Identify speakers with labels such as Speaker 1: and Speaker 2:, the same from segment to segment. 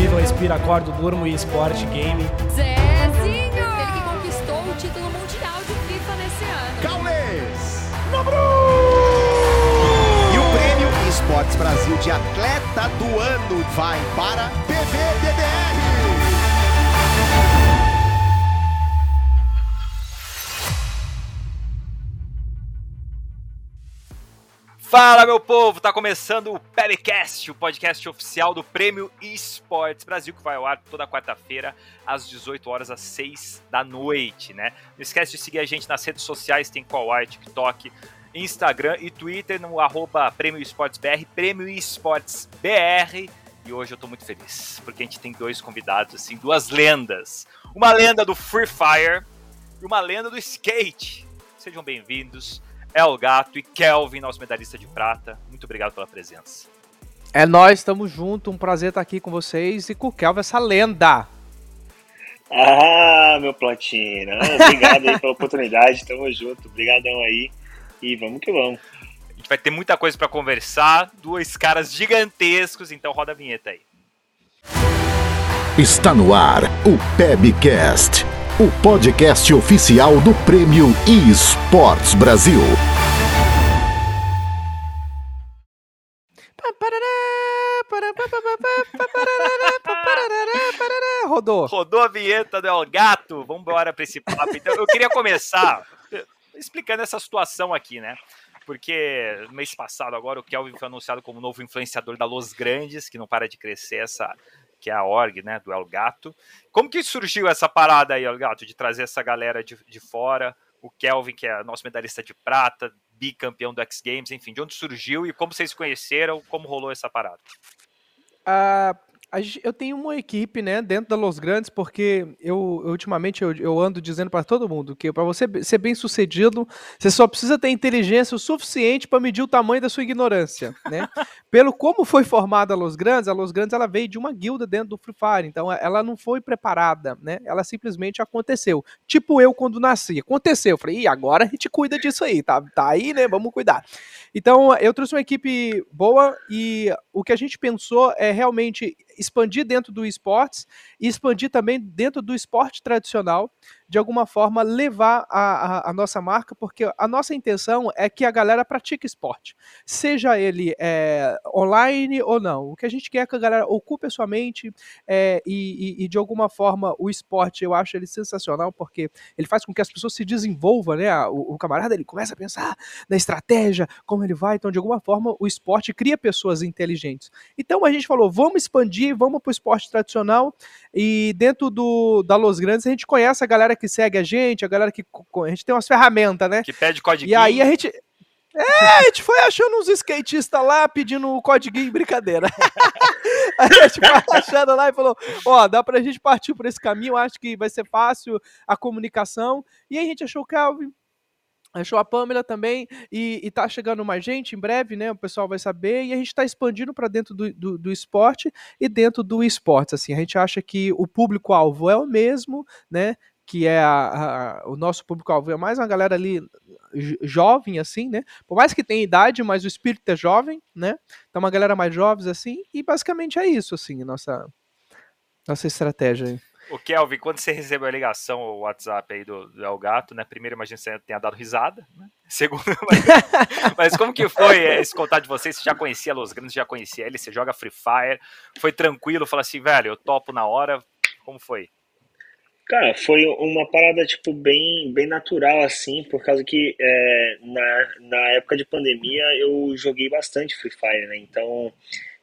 Speaker 1: vivo, respiro, acordo, durmo e esporte, game.
Speaker 2: Zezinho! Ele que conquistou o título mundial de FIFA nesse ano.
Speaker 3: Gaules! E o prêmio Esportes Brasil de Atleta do Ano vai para PVDDR.
Speaker 4: Fala, meu povo! Tá começando o Pelicast, o podcast oficial do Prêmio Esportes Brasil, que vai ao ar toda quarta-feira, às 18 horas, às 6 da noite, né? Não esquece de seguir a gente nas redes sociais, tem Qual TikTok, Instagram e Twitter, no arroba Prêmio Esportes BR, Prêmio Esportes BR. E hoje eu tô muito feliz, porque a gente tem dois convidados, assim, duas lendas. Uma lenda do Free Fire e uma lenda do skate. Sejam bem-vindos. El Gato e Kelvin, nosso medalhista de prata. Muito obrigado pela presença.
Speaker 1: É nós, estamos juntos. Um prazer estar aqui com vocês e com o Kelvin, essa lenda.
Speaker 5: Ah, meu Platina. Obrigado aí pela oportunidade. Tamo junto. Obrigadão aí. E vamos que vamos.
Speaker 4: A gente vai ter muita coisa para conversar. Dois caras gigantescos, então roda a vinheta aí.
Speaker 6: Está no ar o Pebcast, o podcast oficial do Prêmio eSports Brasil.
Speaker 1: Rodou.
Speaker 4: Rodou a vinheta do El Gato. Vamos embora para esse papo. Então, eu queria começar explicando essa situação aqui, né? Porque mês passado agora o Kelvin foi anunciado como novo influenciador da Los Grandes, que não para de crescer essa que é a org, né, do El Gato. Como que surgiu essa parada aí, El Gato, de trazer essa galera de, de fora, o Kelvin, que é nosso medalhista de prata, bicampeão do X Games, enfim, de onde surgiu e como vocês conheceram, como rolou essa parada?
Speaker 1: Ah, eu tenho uma equipe, né, dentro da Los Grandes, porque eu, ultimamente eu, eu ando dizendo para todo mundo que para você ser bem sucedido, você só precisa ter inteligência o suficiente para medir o tamanho da sua ignorância, né? Pelo como foi formada a Los Grandes, a Los Grandes ela veio de uma guilda dentro do Free Fire, então ela não foi preparada, né? Ela simplesmente aconteceu. Tipo eu quando nasci, aconteceu. Eu falei, e agora a gente cuida disso aí, tá, tá aí, né? Vamos cuidar. Então, eu trouxe uma equipe boa e o que a gente pensou é realmente expandir dentro do esportes e expandir também dentro do esporte tradicional, de alguma forma levar a, a, a nossa marca, porque a nossa intenção é que a galera pratique esporte, seja ele é, online ou não. O que a gente quer é que a galera ocupe a sua mente é, e, e- e, de alguma forma o esporte eu acho ele sensacional porque ele faz com que as pessoas se desenvolvam, né? O, o camarada ele começa a pensar na estratégia, como ele vai. Então, de alguma forma, o esporte cria pessoas inteligentes. Então, a gente falou, vamos expandir, vamos para o esporte tradicional. E dentro do, da Los Grandes, a gente conhece a galera que segue a gente, a galera que. A gente tem umas ferramentas, né?
Speaker 4: Que pede código.
Speaker 1: E aí a gente. É, a gente foi achando uns skatistas lá pedindo o código brincadeira. a gente foi achando lá e falou: Ó, dá pra gente partir por esse caminho, acho que vai ser fácil a comunicação. E aí a gente achou o Calvin, achou a Pamela também, e, e tá chegando mais gente em breve, né? O pessoal vai saber, e a gente tá expandindo para dentro do, do, do esporte e dentro do esportes. Assim, a gente acha que o público-alvo é o mesmo, né? Que é a- a- o nosso público-alvo é mais uma galera ali jo- jovem, assim, né? Por mais que tenha idade, mas o espírito é jovem, né? Então, uma galera mais jovens, assim, e basicamente é isso, assim, nossa, nossa estratégia aí.
Speaker 4: O Kelvin, quando você recebeu a ligação, o WhatsApp aí do, do El Gato, né? Primeiro, imagino que você tenha dado risada, né? Segundo, mas, mas como que foi eh, esse contato de vocês? Você já conhecia Los Grandes, já conhecia ele, você joga Free Fire, foi tranquilo, fala assim, velho, eu topo na hora, como foi?
Speaker 5: Cara, foi uma parada, tipo, bem, bem natural, assim, por causa que é, na, na época de pandemia eu joguei bastante Free Fire, né? Então,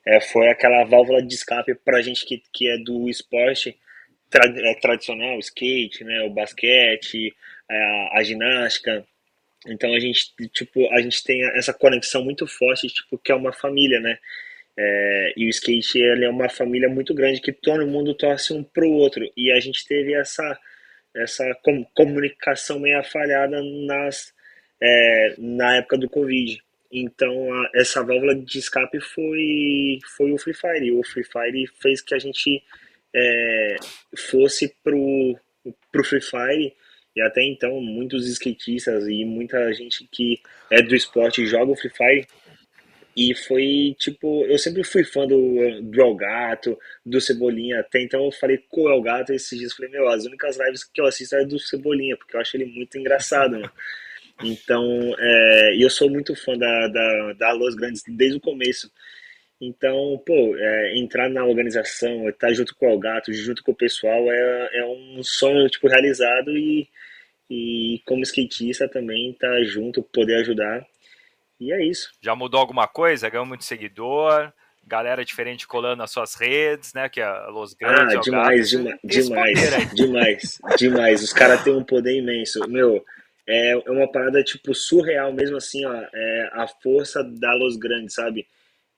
Speaker 5: é, foi aquela válvula de escape pra gente que, que é do esporte tra- é, tradicional, skate, né? O basquete, a, a ginástica. Então, a gente, tipo, a gente tem essa conexão muito forte, tipo, que é uma família, né? É, e o skate ele é uma família muito grande que todo mundo torce um pro outro. E a gente teve essa, essa com- comunicação meio falhada nas, é, na época do Covid. Então, a- essa válvula de escape foi, foi o Free Fire. O Free Fire fez que a gente é, fosse pro, pro Free Fire. E até então, muitos skatistas e muita gente que é do esporte joga o Free Fire E foi tipo, eu sempre fui fã do, do El Gato, do Cebolinha, até então eu falei com o El Gato esses dias, falei, meu, as únicas lives que eu assisto é do Cebolinha, porque eu acho ele muito engraçado, mano. Então, é, eu sou muito fã da, da, da Los Grandes desde o começo. Então, pô, é, entrar na organização, estar junto com o El Gato, junto com o pessoal, é, é um sonho, tipo, realizado e, e como skatista também estar junto, poder ajudar e é isso.
Speaker 4: Já mudou alguma coisa? Ganhou muito seguidor? Galera diferente colando nas suas redes, né? Que é a Los Grandes.
Speaker 5: Ah, demais, demais, demais, demais, demais. Os caras têm um poder imenso. Meu, é, é uma parada, tipo, surreal mesmo assim, ó. É a força da Los Grandes, sabe?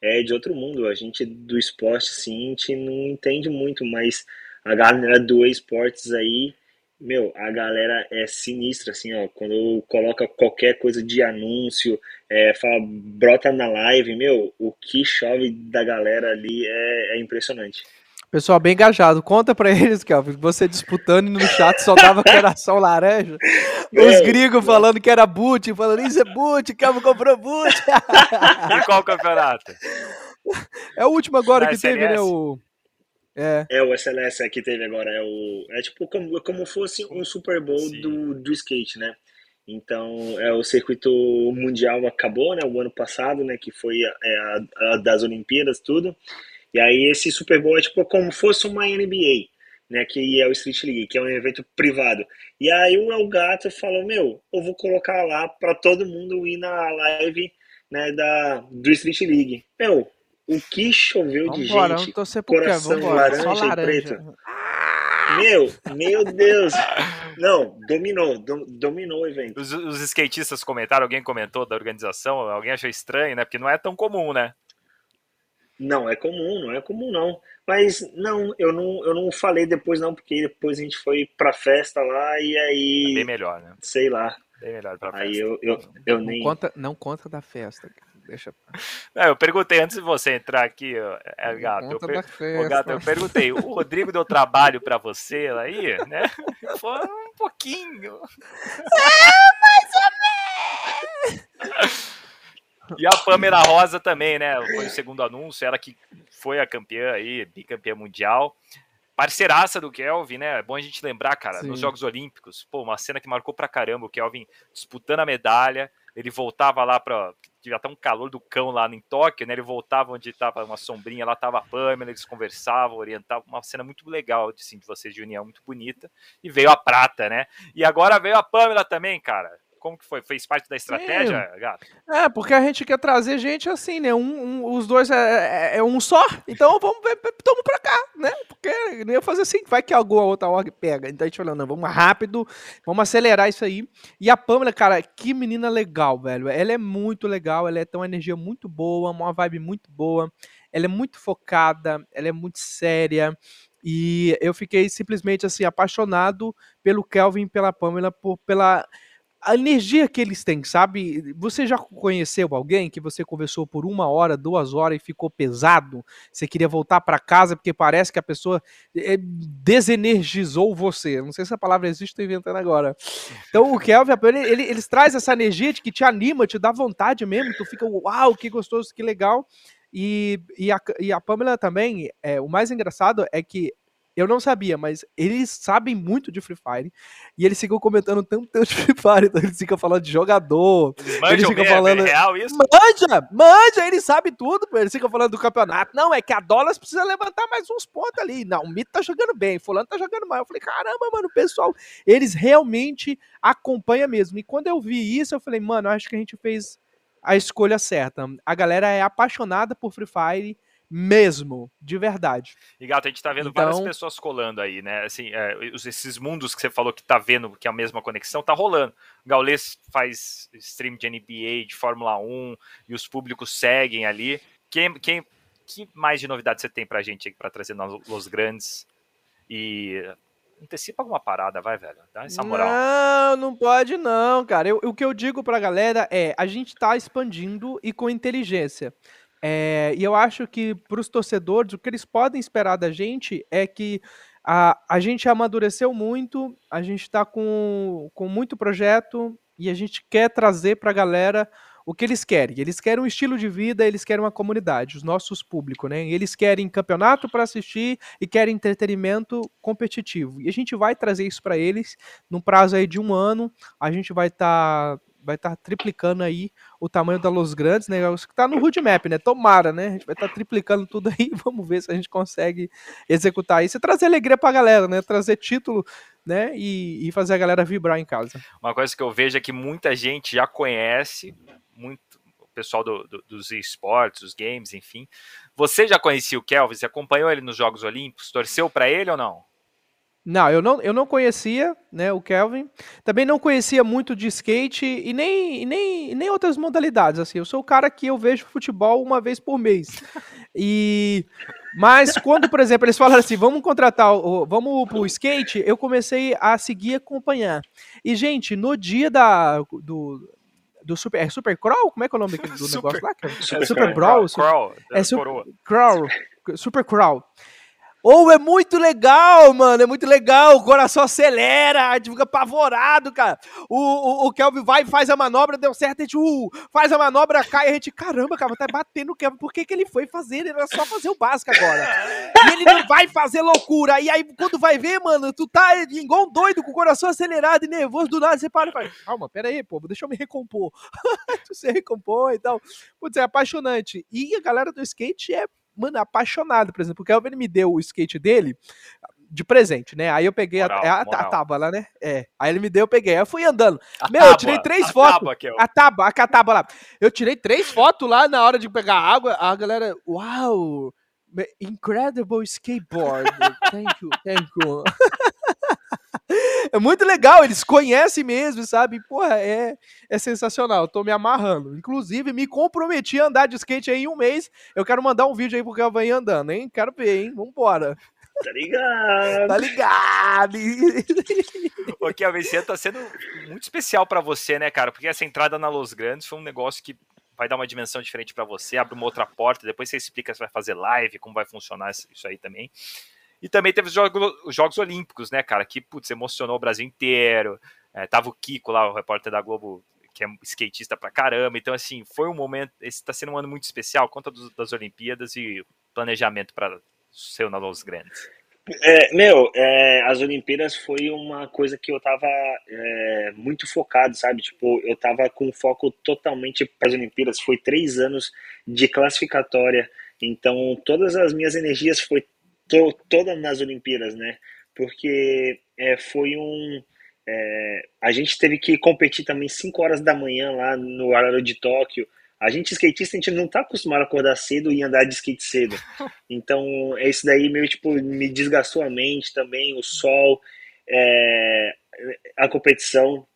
Speaker 5: É de outro mundo. A gente do esporte, sim, a gente não entende muito, mas a galera do esportes aí meu, a galera é sinistra, assim, ó. Quando coloca qualquer coisa de anúncio, é, fala, brota na live, meu, o que chove da galera ali é, é impressionante.
Speaker 1: Pessoal bem engajado. Conta pra eles, Kelvin, você disputando e no chat só dava coração laranja. Os gringos falando que era boot, falando isso é boot, Kelvin comprou boot.
Speaker 4: e qual campeonato?
Speaker 1: É o último agora que teve, né? O...
Speaker 5: É. é o SLS que teve agora. É, o, é tipo como, como fosse um Super Bowl do, do skate, né? Então, é, o circuito mundial acabou, né? O ano passado, né? Que foi é, a, a das Olimpíadas, tudo. E aí esse Super Bowl é tipo como fosse uma NBA, né? Que é o Street League, que é um evento privado. E aí o El Gato falou, meu, eu vou colocar lá para todo mundo ir na live né, da, do Street League. Meu, o que choveu
Speaker 1: vambora,
Speaker 5: de gente,
Speaker 1: vamos
Speaker 5: coração
Speaker 1: vambora,
Speaker 5: laranja, laranja, e preto. Meu, meu Deus. Não, dominou, do, dominou o evento.
Speaker 4: Os, os, skatistas comentaram, alguém comentou da organização, alguém achou estranho, né? Porque não é tão comum, né?
Speaker 5: Não, é comum, não é comum não. Mas não, eu não, eu não falei depois não, porque depois a gente foi pra festa lá e aí...
Speaker 4: É bem melhor, né?
Speaker 5: Sei lá.
Speaker 4: Bem melhor pra
Speaker 5: festa. Aí eu, eu, eu
Speaker 1: não
Speaker 5: nem...
Speaker 1: Conta, não conta da festa, Deixa.
Speaker 4: Não, eu perguntei antes de você entrar aqui, é, Gato. Eu, per... Ô, Gato, eu perguntei, o Rodrigo deu trabalho para você aí, né? Foi um pouquinho. É, mais ou menos. E a Pamela Rosa também, né? Foi o segundo anúncio, ela que foi a campeã aí, bicampeã mundial. Parceiraça do Kelvin, né? É bom a gente lembrar, cara, Sim. nos Jogos Olímpicos, pô, uma cena que marcou pra caramba, o Kelvin disputando a medalha, ele voltava lá para já tá um calor do cão lá em Tóquio, né? Ele voltava onde tava uma sombrinha, lá tava a Pamela, eles conversavam, orientavam, uma cena muito legal assim, de vocês de união, muito bonita. E veio a prata, né? E agora veio a Pamela também, cara. Como que foi? Fez parte da estratégia, Sim. gato?
Speaker 1: É, porque a gente quer trazer gente assim, né? Um, um os dois é, é, é, um só, então vamos ver, tamo pra cá, né? Porque nem ia fazer assim, vai que alguma outra org pega. Então a gente falou, não, vamos rápido, vamos acelerar isso aí. E a Pamela, cara, que menina legal, velho. Ela é muito legal, ela é, tem uma energia muito boa, uma vibe muito boa. Ela é muito focada, ela é muito séria. E eu fiquei simplesmente assim apaixonado pelo Kelvin, pela Pamela, por, pela a energia que eles têm, sabe? Você já conheceu alguém que você conversou por uma hora, duas horas e ficou pesado? Você queria voltar para casa porque parece que a pessoa eh, desenergizou você. Não sei se a palavra existe, estou inventando agora. Então o Kelvin, ele, ele, eles trazem essa energia de que te anima, te dá vontade mesmo. Tu fica, uau, que gostoso, que legal. E, e, a, e a Pamela também, é, o mais engraçado é que eu não sabia, mas eles sabem muito de Free Fire. E eles ficam comentando tanto de Free Fire. Então eles ficam falando de jogador. Eles, eles ficam falando. É
Speaker 4: real isso?
Speaker 1: Manja! Manja! Eles sabem tudo. Eles ficam falando do campeonato. Não, é que a Dollars precisa levantar mais uns pontos ali. Não, o Mito tá jogando bem. Fulano tá jogando mal. Eu falei, caramba, mano, pessoal. Eles realmente acompanham mesmo. E quando eu vi isso, eu falei, mano, acho que a gente fez a escolha certa. A galera é apaixonada por Free Fire mesmo, de verdade.
Speaker 4: E gato, a gente tá vendo então... várias pessoas colando aí, né? Assim, é, esses mundos que você falou que tá vendo que é a mesma conexão, tá rolando. O Gaules faz stream de NBA, de Fórmula 1, e os públicos seguem ali. Quem, quem, que mais de novidade você tem pra gente aí pra trazer nos grandes? E antecipa alguma parada, vai, velho. Dá essa moral.
Speaker 1: Não, não pode não, cara. Eu, o que eu digo pra galera é, a gente tá expandindo e com inteligência. É, e eu acho que para os torcedores, o que eles podem esperar da gente é que a, a gente amadureceu muito, a gente está com, com muito projeto e a gente quer trazer para a galera o que eles querem? Eles querem um estilo de vida, eles querem uma comunidade, os nossos públicos, né? Eles querem campeonato para assistir e querem entretenimento competitivo. E a gente vai trazer isso para eles num prazo aí de um ano. A gente vai estar tá vai estar tá triplicando aí o tamanho da Los Grandes, né? Isso que tá no roadmap, né? Tomara, né? A gente vai estar tá triplicando tudo aí, vamos ver se a gente consegue executar isso e trazer alegria pra galera, né? Trazer título, né? E, e fazer a galera vibrar em casa.
Speaker 4: Uma coisa que eu vejo é que muita gente já conhece, muito o pessoal do, do, dos esportes, dos games, enfim. Você já conhecia o Kelvin? Você acompanhou ele nos Jogos Olímpicos? Torceu para ele ou não?
Speaker 1: Não, eu não, eu não conhecia, né, o Kelvin. Também não conhecia muito de skate e nem, nem, nem outras modalidades, assim. Eu sou o cara que eu vejo futebol uma vez por mês. E mas quando, por exemplo, eles falaram assim, vamos contratar, o, vamos pro skate, eu comecei a seguir e acompanhar. E gente, no dia da do do Super, é Super Crawl? Como é que é o nome do super, negócio lá? Super, super Brawl?
Speaker 4: Crawl,
Speaker 1: é Super Crawl. Super Crawl. Ou é muito legal, mano. É muito legal. O coração acelera, a gente fica apavorado, cara. O, o, o Kelvin vai, faz a manobra, deu certo, a gente uh, faz a manobra, cai, a gente, caramba, cara, tá batendo o Kelvin. Por que, que ele foi fazer? Ele era só fazer o básico agora. E ele não vai fazer loucura. E aí, quando vai ver, mano, tu tá igual um doido, com o coração acelerado e nervoso, do nada você para e fala, calma, pera aí, pô, deixa eu me recompor. tu se recompor e tal. Putz, é apaixonante. E a galera do skate é mano, apaixonado, por exemplo, porque o Elvin me deu o skate dele de presente, né? Aí eu peguei moral, a, a, a, tábua lá, né? É. Aí ele me deu, eu peguei. Aí eu fui andando. A Meu, tábua, eu tirei três fotos. Tábua, é. A tábua, a tábua lá. Eu tirei três fotos lá na hora de pegar água. A galera, uau! Incredible skateboard. Thank you, thank you. é muito legal, eles conhecem mesmo, sabe? Porra, é, é sensacional. Eu tô me amarrando. Inclusive, me comprometi a andar de skate aí em um mês. Eu quero mandar um vídeo aí porque eu venho andando, hein? Quero ver, hein? Vambora.
Speaker 5: Tá ligado?
Speaker 1: Tá ligado?
Speaker 4: Ô, Kelvin, esse ano tá sendo muito especial para você, né, cara? Porque essa entrada na Los Grandes foi um negócio que vai dar uma dimensão diferente para você, abre uma outra porta, depois você explica se vai fazer live, como vai funcionar isso aí também. E também teve os Jogos, os Jogos Olímpicos, né, cara? Que, putz, emocionou o Brasil inteiro. É, tava o Kiko lá, o repórter da Globo, que é skatista pra caramba. Então, assim, foi um momento. Esse tá sendo um ano muito especial, conta das Olimpíadas e planejamento para seu na Los Grandes.
Speaker 5: É, meu, é, as Olimpíadas foi uma coisa que eu tava é, muito focado, sabe? Tipo, eu tava com foco totalmente para as Olimpíadas. Foi três anos de classificatória, então todas as minhas energias foi to, toda nas Olimpíadas, né? Porque é, foi um. É, a gente teve que competir também 5 horas da manhã lá no horário de Tóquio. A gente, skatista, a gente não tá acostumado a acordar cedo e andar de skate cedo. Então, esse daí meio tipo me desgastou a mente também, o sol, é, a competição.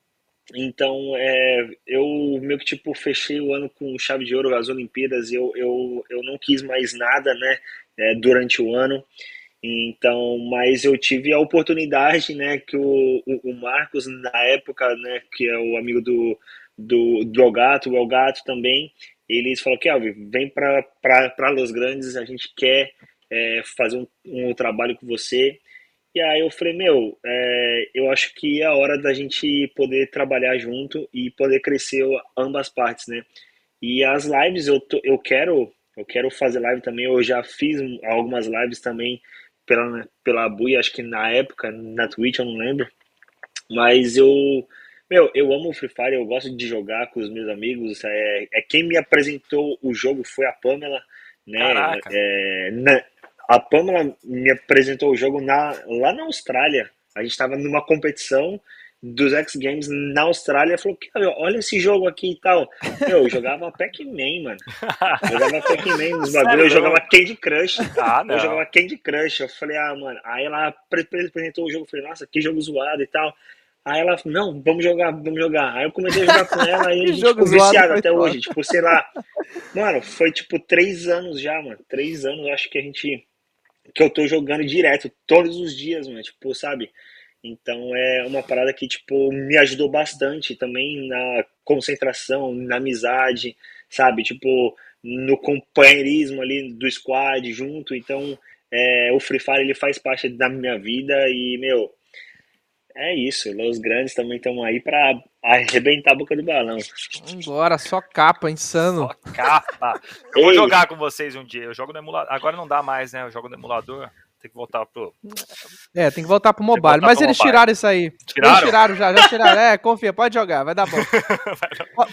Speaker 5: Então, é, eu meio que tipo fechei o ano com chave de ouro as Olimpíadas. Eu, eu, eu não quis mais nada, né? É, durante o ano. Então, mas eu tive a oportunidade, né, que o, o, Marcos, na época, né, que é o amigo do, do, do Elgato, o Elgato também, eles falaram, Kelvin, vem para Los Grandes, a gente quer é, fazer um, um, trabalho com você. E aí eu falei, meu, é, eu acho que é a hora da gente poder trabalhar junto e poder crescer ambas partes, né? E as lives eu, eu quero eu quero fazer live também. Eu já fiz algumas lives também pela, pela Bui, acho que na época, na Twitch, eu não lembro. Mas eu. Meu, eu amo o Free Fire, eu gosto de jogar com os meus amigos. É, é quem me apresentou o jogo foi a Pamela, né? É, na, a Pamela me apresentou o jogo na, lá na Austrália. A gente estava numa competição dos X Games na Austrália falou que olha esse jogo aqui e tal. Eu jogava Pac-Man, mano. Eu jogava Pac-Man nos bagulhos, eu jogava Candy Crush. Ah. Eu jogava Candy Crush. Eu falei, ah, mano. Aí ela apresentou o jogo, eu falei, nossa, que jogo zoado e tal. Aí ela, não, vamos jogar, vamos jogar. Aí eu comecei a jogar com ela e a gente ficou viciado até hoje. Tipo, sei lá. Mano, foi tipo três anos já, mano. Três anos, acho que a gente. Que eu tô jogando direto, todos os dias, mano. Tipo, sabe? Então é uma parada que tipo me ajudou bastante também na concentração, na amizade, sabe? Tipo no companheirismo ali do squad junto. Então é, o Free Fire ele faz parte da minha vida e meu é isso. Os grandes também estão aí para arrebentar a boca do balão.
Speaker 1: Vambora, só capa, insano.
Speaker 4: Só capa. Eu vou jogar com vocês um dia. Eu jogo no emulador. Agora não dá mais, né? Eu jogo no emulador. Tem que voltar pro.
Speaker 1: É, tem que voltar pro mobile. Mas eles mobile. tiraram isso aí.
Speaker 4: Tiraram?
Speaker 1: Eles tiraram já, já tiraram. É, confia, pode jogar, vai dar bom.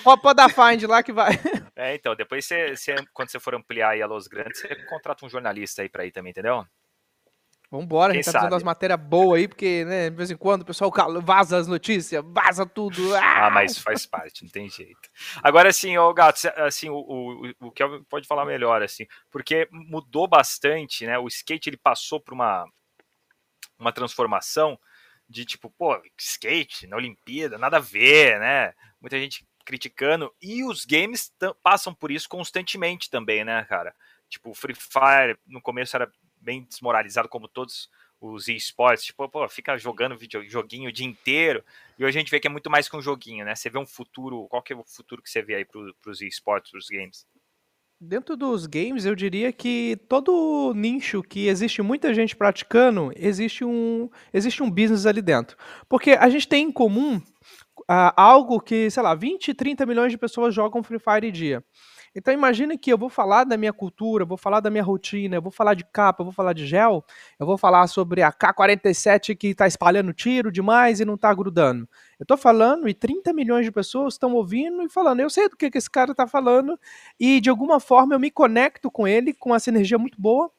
Speaker 1: pode, pode dar find lá que vai.
Speaker 4: É, então, depois você, você, quando você for ampliar aí a Los Grandes, você contrata um jornalista aí pra ir também, entendeu?
Speaker 1: Vambora, a gente tá fazendo umas matérias boas aí, porque, né, de vez em quando o pessoal vaza as notícias, vaza tudo.
Speaker 4: Ah, ah mas faz parte, não tem jeito. Agora, assim, o Gato, assim, o, o, o Kelvin pode falar melhor, assim, porque mudou bastante, né, o skate, ele passou por uma, uma transformação de, tipo, pô, skate na Olimpíada, nada a ver, né, muita gente criticando, e os games passam por isso constantemente também, né, cara. Tipo, o Free Fire, no começo era bem desmoralizado, como todos os esportes, tipo, pô, fica jogando video, joguinho o dia inteiro, e hoje a gente vê que é muito mais que um joguinho, né? Você vê um futuro, qual que é o futuro que você vê aí para os esportes, para os games?
Speaker 1: Dentro dos games, eu diria que todo nicho que existe muita gente praticando, existe um, existe um business ali dentro. Porque a gente tem em comum uh, algo que, sei lá, 20, 30 milhões de pessoas jogam Free Fire dia. Então imagine que eu vou falar da minha cultura, vou falar da minha rotina, eu vou falar de capa, eu vou falar de gel, eu vou falar sobre a K47 que está espalhando tiro demais e não está grudando. Eu estou falando e 30 milhões de pessoas estão ouvindo e falando. Eu sei do que, que esse cara está falando e de alguma forma eu me conecto com ele com essa energia muito boa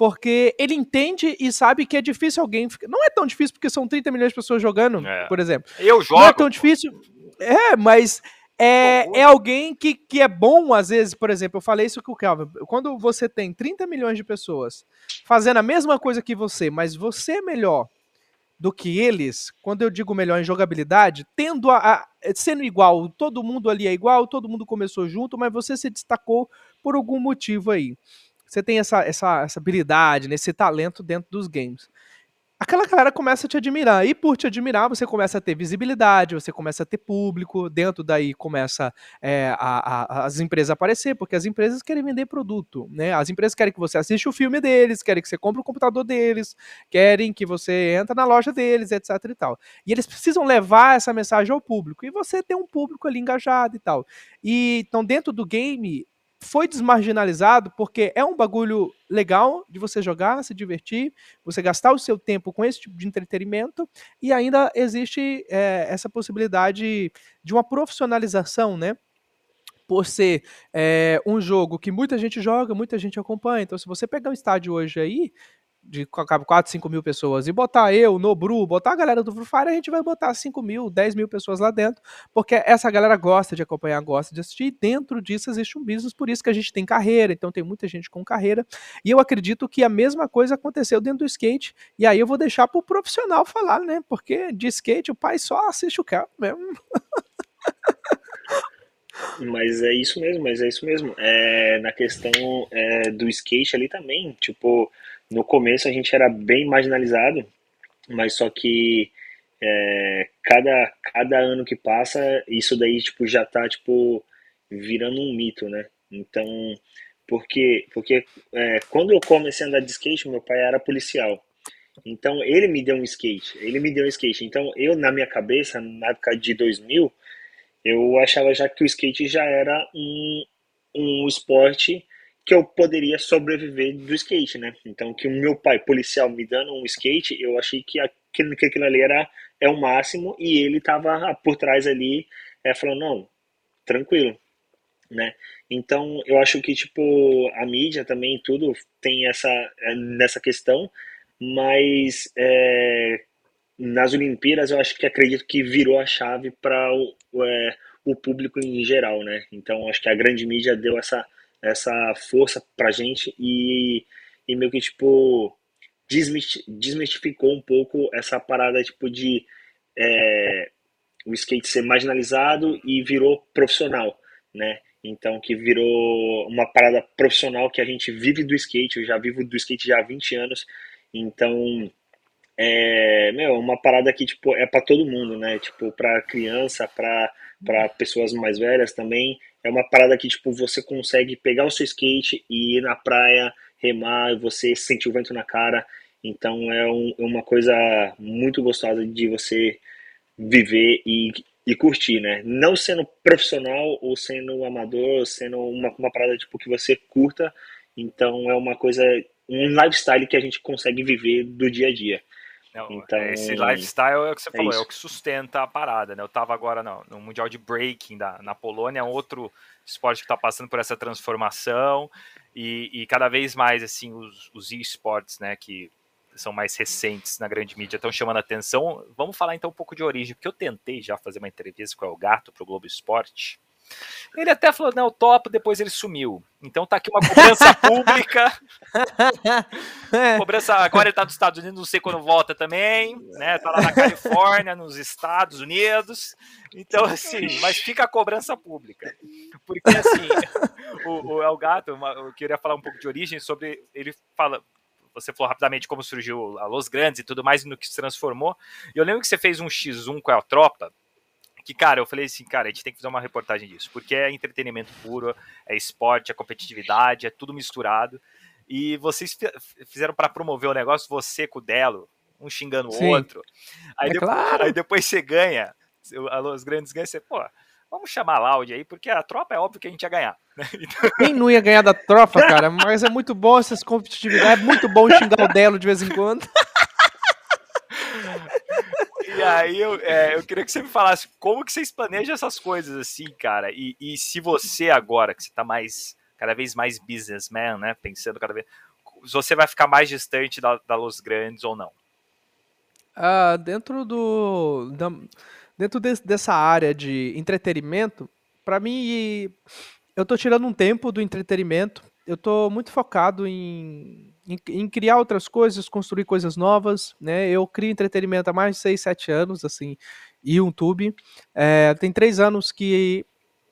Speaker 1: porque ele entende e sabe que é difícil alguém. Não é tão difícil porque são 30 milhões de pessoas jogando, é. por exemplo.
Speaker 4: Eu jogo.
Speaker 1: Não é tão difícil. É, mas é, é alguém que, que é bom, às vezes, por exemplo, eu falei isso com o Kelvin. Quando você tem 30 milhões de pessoas fazendo a mesma coisa que você, mas você é melhor do que eles, quando eu digo melhor em jogabilidade, tendo a, a, sendo igual, todo mundo ali é igual, todo mundo começou junto, mas você se destacou por algum motivo aí. Você tem essa, essa, essa habilidade, né, esse talento dentro dos games aquela galera começa a te admirar. E por te admirar, você começa a ter visibilidade, você começa a ter público, dentro daí começa é, a, a, as empresas aparecer, porque as empresas querem vender produto, né? As empresas querem que você assista o filme deles, querem que você compre o computador deles, querem que você entre na loja deles, etc e tal. E eles precisam levar essa mensagem ao público, e você tem um público ali engajado e tal. E então dentro do game, foi desmarginalizado porque é um bagulho legal de você jogar, se divertir, você gastar o seu tempo com esse tipo de entretenimento e ainda existe é, essa possibilidade de uma profissionalização, né? Por ser é, um jogo que muita gente joga, muita gente acompanha. Então, se você pegar um estádio hoje aí, de 4, 5 mil pessoas e botar eu, Nobru, botar a galera do Free Fire, a gente vai botar 5 mil, 10 mil pessoas lá dentro, porque essa galera gosta de acompanhar, gosta de assistir, e dentro disso existe um business, por isso que a gente tem carreira, então tem muita gente com carreira, e eu acredito que a mesma coisa aconteceu dentro do skate, e aí eu vou deixar pro profissional falar, né, porque de skate o pai só assiste o carro mesmo.
Speaker 5: Mas é isso mesmo, mas é isso mesmo. É, na questão é, do skate ali também, tipo, no começo a gente era bem marginalizado, mas só que é, cada, cada ano que passa, isso daí tipo, já tá tipo, virando um mito, né? Então, porque, porque é, quando eu comecei a andar de skate, meu pai era policial. Então, ele me deu um skate, ele me deu um skate. Então, eu, na minha cabeça, na época de 2000, eu achava já que o skate já era um, um esporte que eu poderia sobreviver do skate, né? Então, que o meu pai, policial, me dando um skate, eu achei que aquilo, que aquilo ali era é o máximo e ele tava por trás ali é, falando, não, tranquilo, né? Então, eu acho que, tipo, a mídia também, tudo tem essa, é, nessa questão, mas é, nas Olimpíadas eu acho que acredito que virou a chave para o, é, o público em geral, né? Então, acho que a grande mídia deu essa essa força pra gente e, e meio que, tipo, desmistificou um pouco essa parada, tipo, de é, o skate ser marginalizado e virou profissional, né? Então, que virou uma parada profissional que a gente vive do skate, eu já vivo do skate já há 20 anos, então, é, meu, uma parada que, tipo, é para todo mundo, né? Tipo, pra criança, pra pessoas mais velhas também, é uma parada que, tipo, você consegue pegar o seu skate e ir na praia, remar, você sentir o vento na cara. Então é um, é uma coisa muito gostosa de você viver e, e curtir, né? Não sendo profissional ou sendo amador, sendo uma, uma parada tipo que você curta. Então é uma coisa, um lifestyle que a gente consegue viver do dia a dia.
Speaker 4: Não,
Speaker 5: Então,
Speaker 4: esse lifestyle é o que você
Speaker 5: é
Speaker 4: falou, é,
Speaker 5: isso.
Speaker 4: o que sustenta a parada, né? Eu tava agora no, no Mundial de Breaking da, na Polônia, outro esporte que tá passando por essa transformação e, e cada vez mais, assim, os, os esportes, né, que são mais recentes na grande mídia, estão chamando a atenção. Vamos falar então um pouco de origem, porque eu tentei já fazer uma entrevista com o El Gato pro Globo Esporte. Ele até falou, não, topo, depois ele sumiu. Então tá aqui uma cobrança pública
Speaker 1: É.
Speaker 4: Cobrança, agora ele tá nos Estados Unidos, não sei quando volta também, né? Tá lá na Califórnia, nos Estados Unidos. Então, assim, mas fica a cobrança pública. Porque, assim, o, o El Gato, uma- eu queria falar um pouco de origem sobre. Ele fala. Você falou rapidamente como surgiu a Los Grandes e tudo mais, no que se transformou. E eu lembro que você fez um X1 com a tropa. Que, cara, eu falei assim, cara, a gente tem que fazer uma reportagem disso, porque é entretenimento puro, é esporte, é competitividade, é tudo misturado. E vocês fi- fizeram para promover o negócio, você com o Delo, um xingando o outro. Aí,
Speaker 1: É
Speaker 4: depois,
Speaker 1: claro.
Speaker 4: aí depois você ganha, a Los Grandes ganha, você, pô, vamos chamar a Laude aí, porque a tropa é óbvio que a gente ia ganhar. Então,
Speaker 1: Quem não ia ganhar da tropa, cara? Mas é muito bom essas competitividades. É muito bom xingar o Delo de vez em quando.
Speaker 4: E aí eu, é, eu queria que você me falasse como que vocês planejam essas coisas assim, cara. E, e se você agora, que você tá mais, cada vez mais businessman, né? Pensando cada vez. Você vai ficar mais distante da, da Los Grandes ou não.
Speaker 1: Ah, dentro do da- dentro des- dessa área de entretenimento, pra mim eu tô tirando um tempo do entretenimento. Eu tô muito focado em, em, em criar outras coisas, construir coisas novas, né? Eu crio entretenimento há mais de 6, 7 anos, assim, e YouTube. É, tem três anos que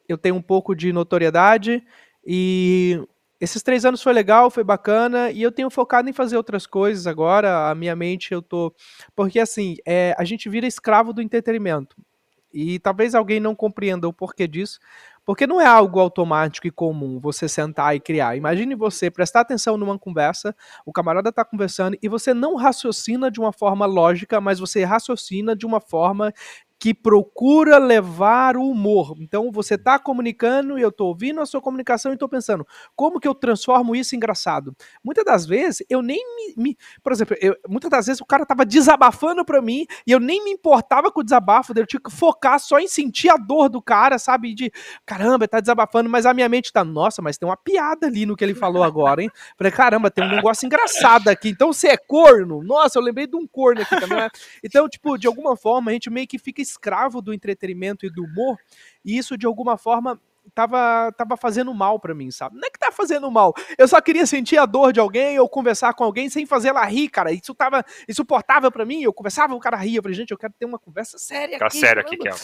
Speaker 1: eu tenho um pouco de notoriedade e esses três anos foi legal, foi bacana e eu tenho focado em fazer outras coisas agora. A minha mente eu tô porque assim, é, a gente vira escravo do entretenimento. E talvez alguém não compreenda o porquê disso, porque não é algo automático e comum você sentar e criar. Imagine você prestar atenção numa conversa, o camarada está conversando e você não raciocina de uma forma lógica, mas você raciocina de uma forma que procura levar o humor. Então você está comunicando e eu estou ouvindo a sua comunicação e estou pensando, como que eu transformo isso em engraçado? Muitas das vezes eu nem me. me- por exemplo, eu- muitas das vezes o cara tava desabafando pra mim e eu nem me importava com o desabafo dele, eu tinha que focar só em sentir a dor do cara, sabe? De caramba, ele tá desabafando, mas a minha mente tá, nossa, mas tem uma piada ali no que ele falou agora, hein? Falei, caramba, tem um negócio engraçado aqui. Então você é corno? Nossa, eu lembrei de um corno aqui também. né? Então, tipo, de alguma forma a gente meio que fica escravo do entretenimento e do humor, e isso de alguma forma tava, tava fazendo mal pra mim, sabe? Não é que tá fazendo mal. Eu só queria sentir a dor de alguém ou conversar com alguém sem fazer ela rir, cara. Isso tava insuportável pra mim. Eu conversava, o cara ria. Eu falei, gente, eu quero ter uma conversa séria
Speaker 4: Fica
Speaker 1: aqui.
Speaker 4: sério aqui,
Speaker 1: caramba.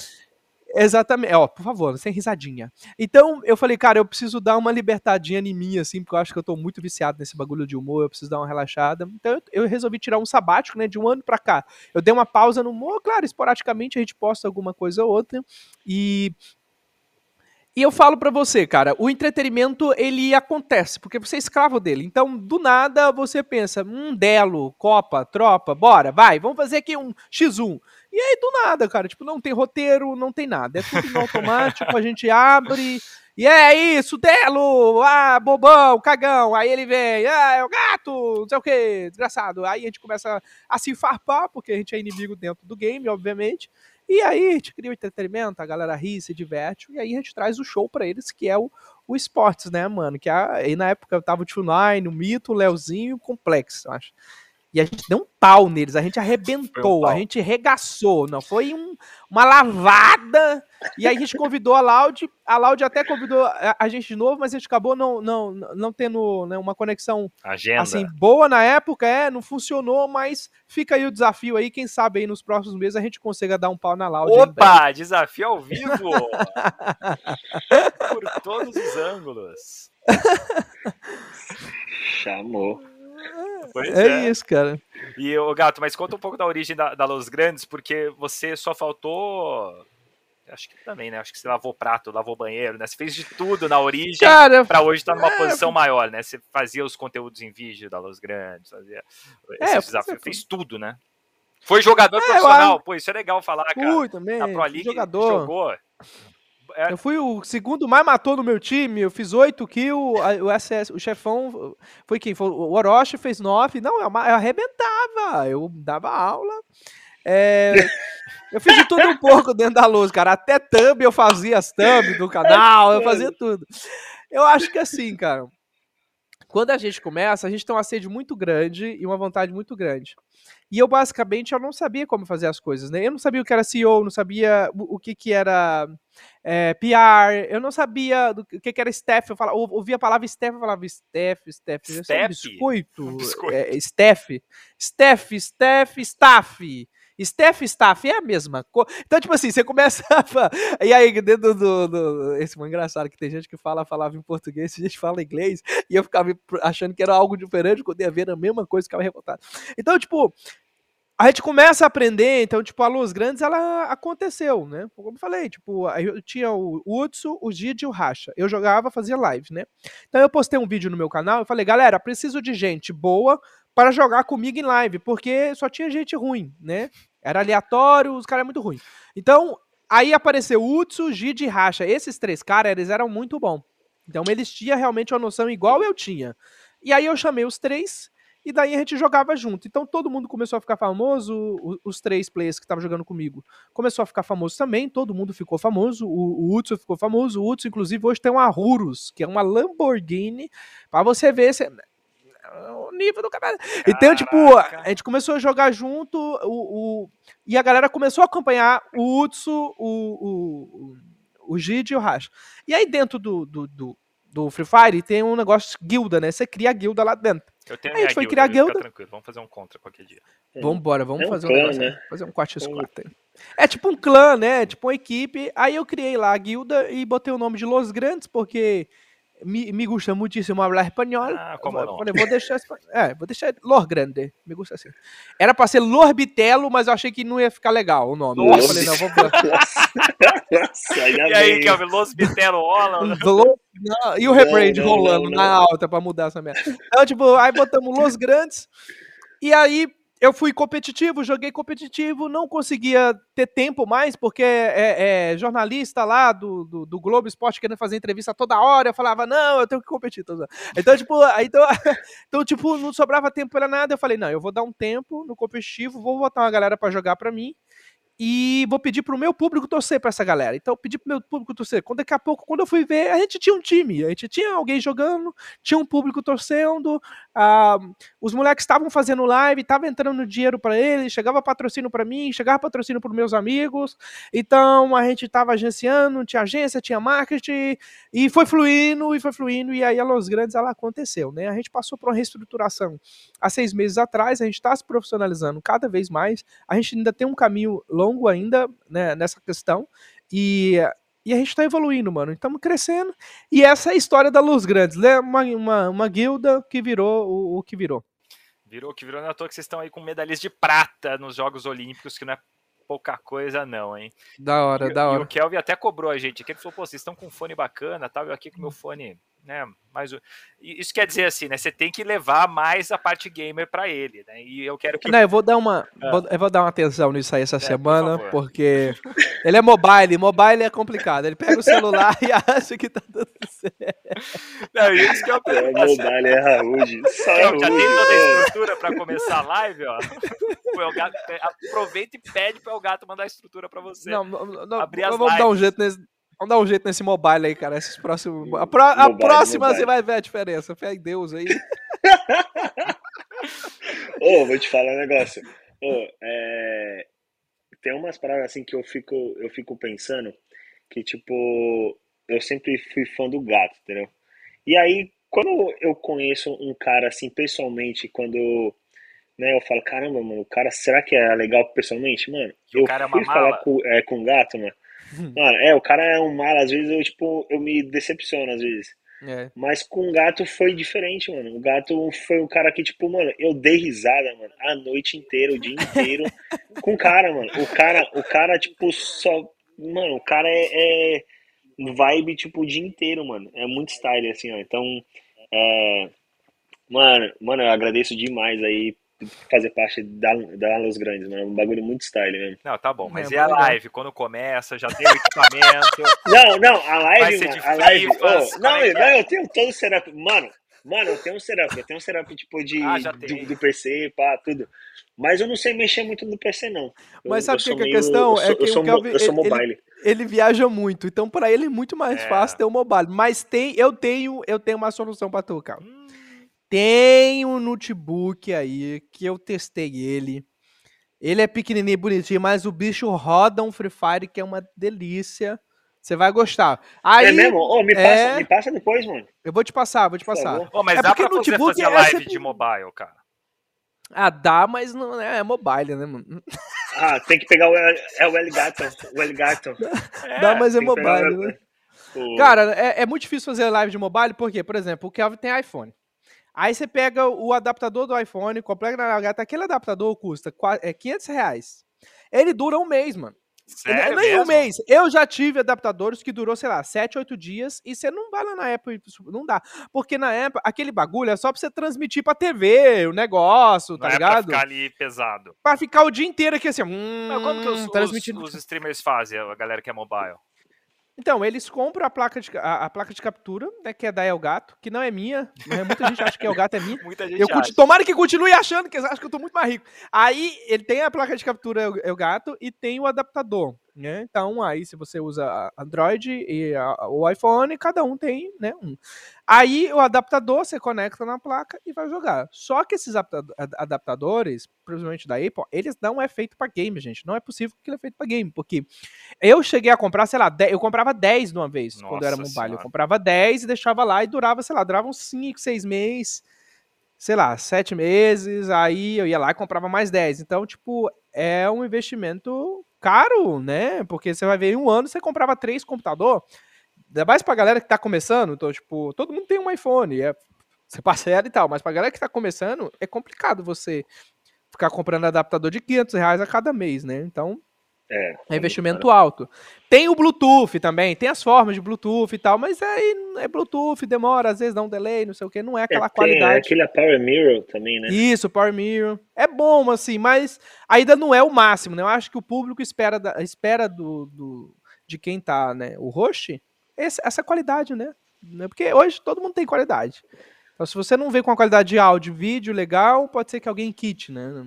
Speaker 1: Exatamente. Ó, por favor, sem risadinha. Então, eu falei, cara, eu preciso dar uma libertadinha em mim, assim, porque eu acho que eu tô muito viciado nesse bagulho de humor, eu preciso dar uma relaxada. Então, eu resolvi tirar um sabático, né, de um ano pra cá. Eu dei uma pausa no humor, claro, esporadicamente a gente posta alguma coisa ou outra. E. E eu falo pra você, cara, o entretenimento ele acontece, porque você é escravo dele. Então, do nada, você pensa, hum, Delo, Copa, Tropa, bora, vai, vamos fazer aqui um X1. E aí, do nada, cara, tipo, não tem roteiro, não tem nada. É tudo no automático, a gente abre. E é isso, Delo! Ah, bobão, cagão. Aí ele vem, ah, é o gato, não sei o que, desgraçado. Aí a gente começa a se farpar, porque a gente é inimigo dentro do game, obviamente. E aí a gente cria o entretenimento, a galera ri, se diverte, e aí a gente traz o show pra eles, que é o, o esportes, né, mano? Que a- aí na época tava o Tio Nine, o Mito, o Leozinho e o Complexo, eu acho. E a gente deu um pau neles, a gente arrebentou, a
Speaker 4: pau.
Speaker 1: gente regaçou, não foi um- uma lavada. E aí a gente convidou a Loud, a Loud até convidou a, a gente de novo, mas a gente acabou não, não, não tendo né, uma conexão
Speaker 4: Agenda.
Speaker 1: assim boa na época, é, não funcionou, mas fica aí o desafio aí, quem sabe aí nos próximos meses a gente consiga dar um pau na Loud.
Speaker 4: Opa, desafio ao vivo! Por todos os ângulos.
Speaker 5: Chamou.
Speaker 4: Pois
Speaker 1: É isso, cara.
Speaker 4: E o Gato, mas conta um pouco da origem da, da Los Grandes, porque você só faltou. Acho que também, né? Acho que você lavou prato, lavou banheiro, né? Você fez de tudo na origem
Speaker 1: Cara,
Speaker 4: pra hoje estar numa
Speaker 1: é,
Speaker 4: posição maior, né? Você fazia os conteúdos em vídeo da Los Grandes, fazia
Speaker 1: É,
Speaker 4: esse desafio, fez tudo, né? Foi jogador
Speaker 1: É, eu
Speaker 4: profissional. Pô, isso é legal falar, cara.
Speaker 1: Fui também,
Speaker 4: Na Pro League
Speaker 1: jogador.
Speaker 4: jogou. É.
Speaker 1: Eu fui o segundo mais matou no meu time, eu fiz 8 kills, o SS, o chefão foi quem? Foi o Orochi fez 9. Não, eu ama- eu arrebentava, eu dava aula. É, eu fiz de tudo um pouco dentro da luz, cara. Até thumb eu fazia as thumb do canal, eu fazia tudo. Eu acho que assim, cara, quando a gente começa, a gente tem uma sede muito grande e uma vontade muito grande. E eu, basicamente, eu não sabia como fazer as coisas, né? Eu não sabia o que era CEO, não sabia o, que, que era é, PR, eu não sabia do que, que era staff. Eu falava, ou- ouvia a palavra staff, eu falava staff, staff. Isso é um biscoito.
Speaker 4: Um biscoito.
Speaker 1: É, staff. Staff, staff, staff. Staff, staff, é a mesma coisa. Então, tipo assim, você começa E aí, dentro do, do- Esse é engraçado que tem gente que fala, falava em português, gente fala inglês, e eu ficava achando que era algo diferente, quando ia ver a mesma coisa, ficava revoltado. Então, tipo, a gente começa a aprender, então, tipo, a Luz Grandes, ela aconteceu, né? Como eu falei, tipo, eu tinha o Utsu, o Gide e o Racha. Eu jogava, fazia live, né? Então eu postei um vídeo no meu canal e falei, galera, preciso de gente boa para jogar comigo em live, porque só tinha gente ruim, né? Era aleatório, os caras eram muito ruins. Então, aí apareceu Utsu, Gide e Racha. Esses três caras, eles eram muito bons. Então eles tinham realmente uma noção igual eu tinha. E aí eu chamei os três e daí a gente jogava junto. Então todo mundo começou a ficar famoso, os três players que estavam jogando comigo começou a ficar famoso também, todo mundo ficou famoso, o, o Utsu ficou famoso, o Utsu inclusive hoje tem uma Urus, que é uma Lamborghini, pra você ver o nível do cara. Então, tipo, a gente começou a jogar junto, o, o- e a galera começou a acompanhar o Utsu, o, o, o Gide e o Rash. E aí dentro do, do, do, do Free Fire tem um negócio guilda, né? Você cria a guilda lá dentro.
Speaker 4: Eu tenho
Speaker 1: A gente foi
Speaker 4: guilda,
Speaker 1: criar?
Speaker 4: Fica
Speaker 1: guilda.
Speaker 4: tranquilo, vamos fazer um contra qualquer dia.
Speaker 1: Vambora, vamos
Speaker 5: É um
Speaker 1: fazer um
Speaker 5: clã,
Speaker 1: negócio
Speaker 5: né?
Speaker 1: Fazer um 4x4 aí. É tipo um clã, né? É Tipo uma equipe. Aí eu criei lá a guilda e botei o nome de Los Grandes, porque me, me gusta muitíssimo falar espanhol.
Speaker 4: Ah, como
Speaker 1: Eu
Speaker 4: não?
Speaker 1: falei, vou deixar. É, vou deixar Los Grande. Me gusta assim. Era pra ser Lorbitelo, mas eu achei que não ia ficar legal o nome.
Speaker 4: Nossa.
Speaker 1: Eu falei, não, vou botar.
Speaker 5: Nossa,
Speaker 4: E aí. Kelvin, Los Bitelo rola? né?
Speaker 1: Lo- não, e o rebrand rolando
Speaker 5: não,
Speaker 1: na
Speaker 5: não.
Speaker 1: alta pra mudar essa merda. Então, tipo, aí botamos Los Grandes. E aí eu fui competitivo, joguei competitivo, não conseguia ter tempo mais, porque é, é jornalista lá do, do, do Globo Esporte querendo fazer entrevista toda hora. Eu falava, não, eu tenho que competir. Então, tipo, então, então, tipo, não sobrava tempo pra nada. Eu falei, não, eu vou dar um tempo no competitivo, vou botar uma galera pra jogar pra mim. E vou pedir pro meu público torcer pra essa galera. Então, pedi pro meu público torcer. Quando daqui a pouco, quando eu fui ver, a gente tinha um time, a gente tinha alguém jogando, tinha um público torcendo, ah, os moleques estavam fazendo live, estavam entrando dinheiro pra eles, chegava patrocínio pra mim, chegava patrocínio pros meus amigos. Então, a gente tava agenciando, tinha agência, tinha marketing, e foi fluindo, e foi fluindo, e aí a Los Grandes, ela aconteceu, né? A gente passou por uma reestruturação há seis meses atrás, a gente está se profissionalizando cada vez mais, a gente ainda tem um caminho longo ainda né, nessa questão e, e a gente está evoluindo, mano. Estamos crescendo. E essa é a história da Luz Grandes, né? Uma, uma, uma guilda que virou o, o que virou.
Speaker 4: Virou que virou, não é à toa que vocês estão aí com medalhas de prata nos Jogos Olímpicos, que não é pouca coisa não, hein?
Speaker 1: Da hora,
Speaker 4: E-
Speaker 1: da
Speaker 4: E o
Speaker 1: hora.
Speaker 4: Kelvin até cobrou a gente aqui, ele falou, pô, vocês estão com um fone bacana, tal, eu aqui com meu fone, né, mais o- e Isso quer dizer assim, né, você tem que levar mais a parte gamer pra ele, né, e eu quero que...
Speaker 1: Não, eu vou dar uma,
Speaker 4: Ah.
Speaker 1: vou- eu vou dar uma atenção nisso aí essa
Speaker 4: por
Speaker 1: semana,
Speaker 4: favor.
Speaker 1: porque ele é mobile, mobile é complicado. Ele pega o celular e acha que tá tudo certo.
Speaker 4: Não, isso que eu
Speaker 5: É,
Speaker 4: pergunto,
Speaker 5: mobile é Raúde. É
Speaker 4: já tem toda a
Speaker 5: Raúde.
Speaker 4: estrutura pra começar a live, ó. O Gato, aproveita e pede pro El Gato mandar a estrutura pra você.
Speaker 1: Não, não, não, dar um jeito nesse. Vamos dar um jeito nesse mobile aí, cara. Esses próximos. A, pro- a
Speaker 5: Mobile,
Speaker 1: próxima
Speaker 5: mobile.
Speaker 1: você vai ver a diferença. Fé em Deus aí.
Speaker 5: Ô, vou te falar um negócio. Ô, é, Tem umas paradas assim que eu fico, eu fico pensando que, tipo, eu sempre fui fã do gato, entendeu? E aí, quando eu conheço um cara assim pessoalmente, quando né, eu falo, caramba, mano, o cara, será que é legal pessoalmente? Mano,
Speaker 4: Que o
Speaker 5: eu
Speaker 4: cara é uma
Speaker 5: fui falar
Speaker 4: mala.
Speaker 5: com, é, com o gato, mano. Mano, é, o cara é um mala, às vezes eu, tipo, eu me decepciono, às vezes.
Speaker 1: É.
Speaker 5: Mas com o gato foi diferente, mano. O gato foi o cara que, tipo, mano, eu dei risada, mano, a noite inteira, o dia inteiro com o cara, mano. O cara, o cara, tipo, só. Mano, o cara é, é vibe, tipo, o dia inteiro, mano. É muito style, assim, ó. Então, é. Mano, mano, eu agradeço demais aí fazer parte da, da Los Grandes, mano. É um bagulho muito style mesmo.
Speaker 4: Não, tá bom, mas
Speaker 1: É,
Speaker 4: e a live? Quando começa, já tem o equipamento.
Speaker 5: Não, não, a
Speaker 4: Vai
Speaker 5: live,
Speaker 4: ser
Speaker 5: mano,
Speaker 4: de
Speaker 5: a live. Oh, não,
Speaker 4: é
Speaker 5: não,
Speaker 4: é?
Speaker 5: eu tenho todo o setup. Mano, mano, eu tenho um setup. Eu tenho um setup tipo de,
Speaker 4: Ah,
Speaker 5: do, do PC, pá, tudo. Mas eu não sei mexer muito no PC, não. Eu-
Speaker 1: Mas sabe
Speaker 5: eu
Speaker 1: o que é a
Speaker 5: meio-
Speaker 1: questão?
Speaker 5: Eu
Speaker 1: É que
Speaker 5: eu
Speaker 1: o
Speaker 5: sou, mo-
Speaker 1: Kelvin,
Speaker 5: eu sou
Speaker 1: ele-
Speaker 5: mobile.
Speaker 1: Ele viaja muito, então pra ele é muito mais
Speaker 4: É.
Speaker 1: fácil ter um mobile. Mas tem, eu tenho, eu tenho uma solução pra tu, cara.
Speaker 4: Hum,
Speaker 1: Tem um notebook aí que eu testei ele. Ele é pequenininho e bonitinho, mas o bicho roda um Free Fire que é uma delícia. Você vai gostar. Aí,
Speaker 5: é mesmo? Ô, me,
Speaker 1: é-
Speaker 5: passa, me passa depois, mano.
Speaker 1: eu vou te passar, vou te passar.
Speaker 4: Ô, mas
Speaker 1: É
Speaker 4: dá
Speaker 1: porque
Speaker 4: pra você
Speaker 1: notebook
Speaker 4: fazer
Speaker 1: é
Speaker 4: live
Speaker 1: sempre-
Speaker 4: de mobile, cara.
Speaker 1: Ah, dá, mas não é, é mobile, né, mano?
Speaker 5: Ah, tem que pegar o, é o Elgato. O Elgato.
Speaker 1: dá, mas é mobile,
Speaker 5: o-
Speaker 1: né?
Speaker 5: o-
Speaker 1: Cara, é, é muito difícil fazer live de mobile, porque, por exemplo, o Kelvin tem iPhone. Aí você pega o adaptador do iPhone, completa na gata, aquele adaptador custa qua- é 500 reais. Ele dura um mês, mano.
Speaker 4: Sério
Speaker 1: Nem um
Speaker 4: mesmo?
Speaker 1: mês. Eu já tive adaptadores que durou, sei lá, 7, 8 dias e você não vai lá na Apple, não dá. Porque na Apple, aquele bagulho é só pra você transmitir pra TV, o negócio, tá
Speaker 4: Não é pra
Speaker 1: ligado?
Speaker 4: ficar ali pesado.
Speaker 1: Pra ficar o dia inteiro aqui assim, hum,
Speaker 4: Mas como que os, os,
Speaker 1: transmitindo.
Speaker 4: os streamers fazem, a galera que é mobile?
Speaker 1: Então, eles compram a placa de, a, a placa de captura, né, que é da Elgato, que não é minha, muita gente acha que Elgato é minha.
Speaker 4: Muita gente
Speaker 1: Eu
Speaker 4: acha.
Speaker 1: tomara que continue achando que eles acham que eu tô muito mais rico. Aí ele tem a placa de captura El- Elgato e tem o adaptador, né? Então aí se você usa Android e a- o iPhone, cada um tem, né, um. Aí o adaptador você conecta na placa e vai jogar. Só que esses adapta- ad- adaptadores, principalmente da Apple, eles não é feito pra game, gente. Não é possível que ele é feito pra game, porque eu cheguei a comprar, sei lá, 10 eu comprava 10 de uma vez quando eu era
Speaker 4: Nossa
Speaker 1: mobile. Eu
Speaker 4: Senhora.
Speaker 1: comprava 10 e deixava lá e durava, sei lá, durava uns 5, 6 meses sei lá, sete meses, aí eu ia lá e comprava mais 10. Então, tipo, é um investimento caro, né? Porque você vai ver em um ano você comprava três computador. Ainda mais pra galera que tá começando, então, tipo, todo mundo tem um iPhone, é, você parcela e tal, mas pra galera que tá começando, é complicado você ficar comprando adaptador de 500 reais a cada mês, né? Então,
Speaker 5: É.
Speaker 1: é investimento alto. Tem o Bluetooth também, tem as formas de Bluetooth e tal, mas aí é Bluetooth, demora, às vezes dá um delay, não sei o que, não é
Speaker 5: É,
Speaker 1: aquela
Speaker 5: tem
Speaker 1: qualidade.
Speaker 5: aquele Power Mirror também, né?
Speaker 1: Isso, Power Mirror. É bom, assim, mas ainda não é o máximo, né? Eu acho que o público espera, da- espera do, do- de quem tá, né? O host, esse- essa qualidade, né? Né? Porque hoje todo mundo tem qualidade. Então, se você não vê com a qualidade de áudio e vídeo legal, pode ser que alguém quite, né?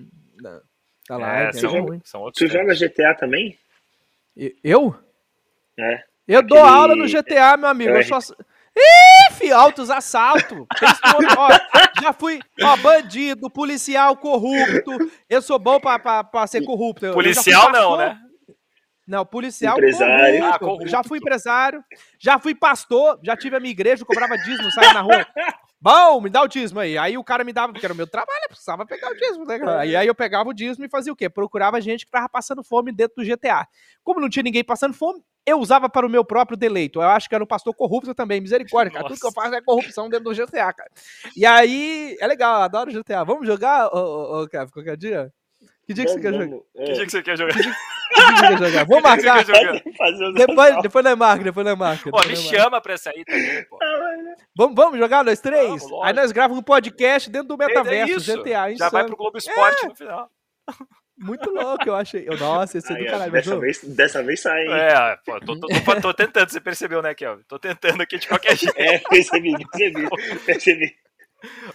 Speaker 1: Na, na
Speaker 4: É, são,
Speaker 1: ruim.
Speaker 4: são outros
Speaker 5: Tu joga. GTA também?
Speaker 1: Eu?
Speaker 5: É.
Speaker 1: Eu dou
Speaker 5: Aquele-
Speaker 1: aula no GTA, meu amigo. Eu
Speaker 5: É.
Speaker 1: só. Ih, fi, altos assalto. Ó, já fui, ó, bandido, policial corrupto. Eu sou bom pra, pra, pra ser corrupto. Eu- eu
Speaker 4: Policial não, né?
Speaker 1: Não, policial
Speaker 5: Empresário.
Speaker 1: corrupto.
Speaker 4: Ah, corrupto.
Speaker 1: Já fui empresário, já fui pastor, já tive a minha igreja, cobrava dízimo, saia na rua. Bom, me dá o dízimo aí. Aí o cara me dava, porque era o meu trabalho, eu precisava pegar o dízimo, né? cara? E aí eu pegava o dízimo e fazia o quê? Procurava gente que tava passando fome dentro do GTA. Como não tinha ninguém passando fome, eu usava para o meu próprio deleito. Eu acho que era um pastor corrupto também, misericórdia, cara. Tudo que eu
Speaker 4: Nossa.
Speaker 1: faço é corrupção dentro do GTA, cara. E aí, é legal, adoro GTA. Vamos jogar, ô, ô, ô Kevin, qualquer dia? Que dia que você quer jogar?
Speaker 5: Vamos,
Speaker 4: Que dia que você quer jogar?
Speaker 1: Que dia que você quer jogar?
Speaker 4: Que que
Speaker 1: marcar.
Speaker 5: os
Speaker 1: Depois, depois nós marca, depois nós marca.
Speaker 4: Pô, me chama pra sair também, pô.
Speaker 1: Vamos, vamos jogar nós três?
Speaker 4: Vamos.
Speaker 1: Aí nós gravamos um podcast dentro do metaverso,
Speaker 4: É isso.
Speaker 1: GTA.
Speaker 4: Já vai pro Globo Esporte no final.
Speaker 1: Muito louco, eu achei. Eu, nossa, esse é
Speaker 5: Aí,
Speaker 1: do caralho.
Speaker 5: dessa, vez, dessa vez sai, hein?
Speaker 4: É, pô, tô, tô, tô- tô tentando, você percebeu, né, Kelvin? Tô tentando aqui de qualquer jeito.
Speaker 5: É, percebi, percebi, percebi.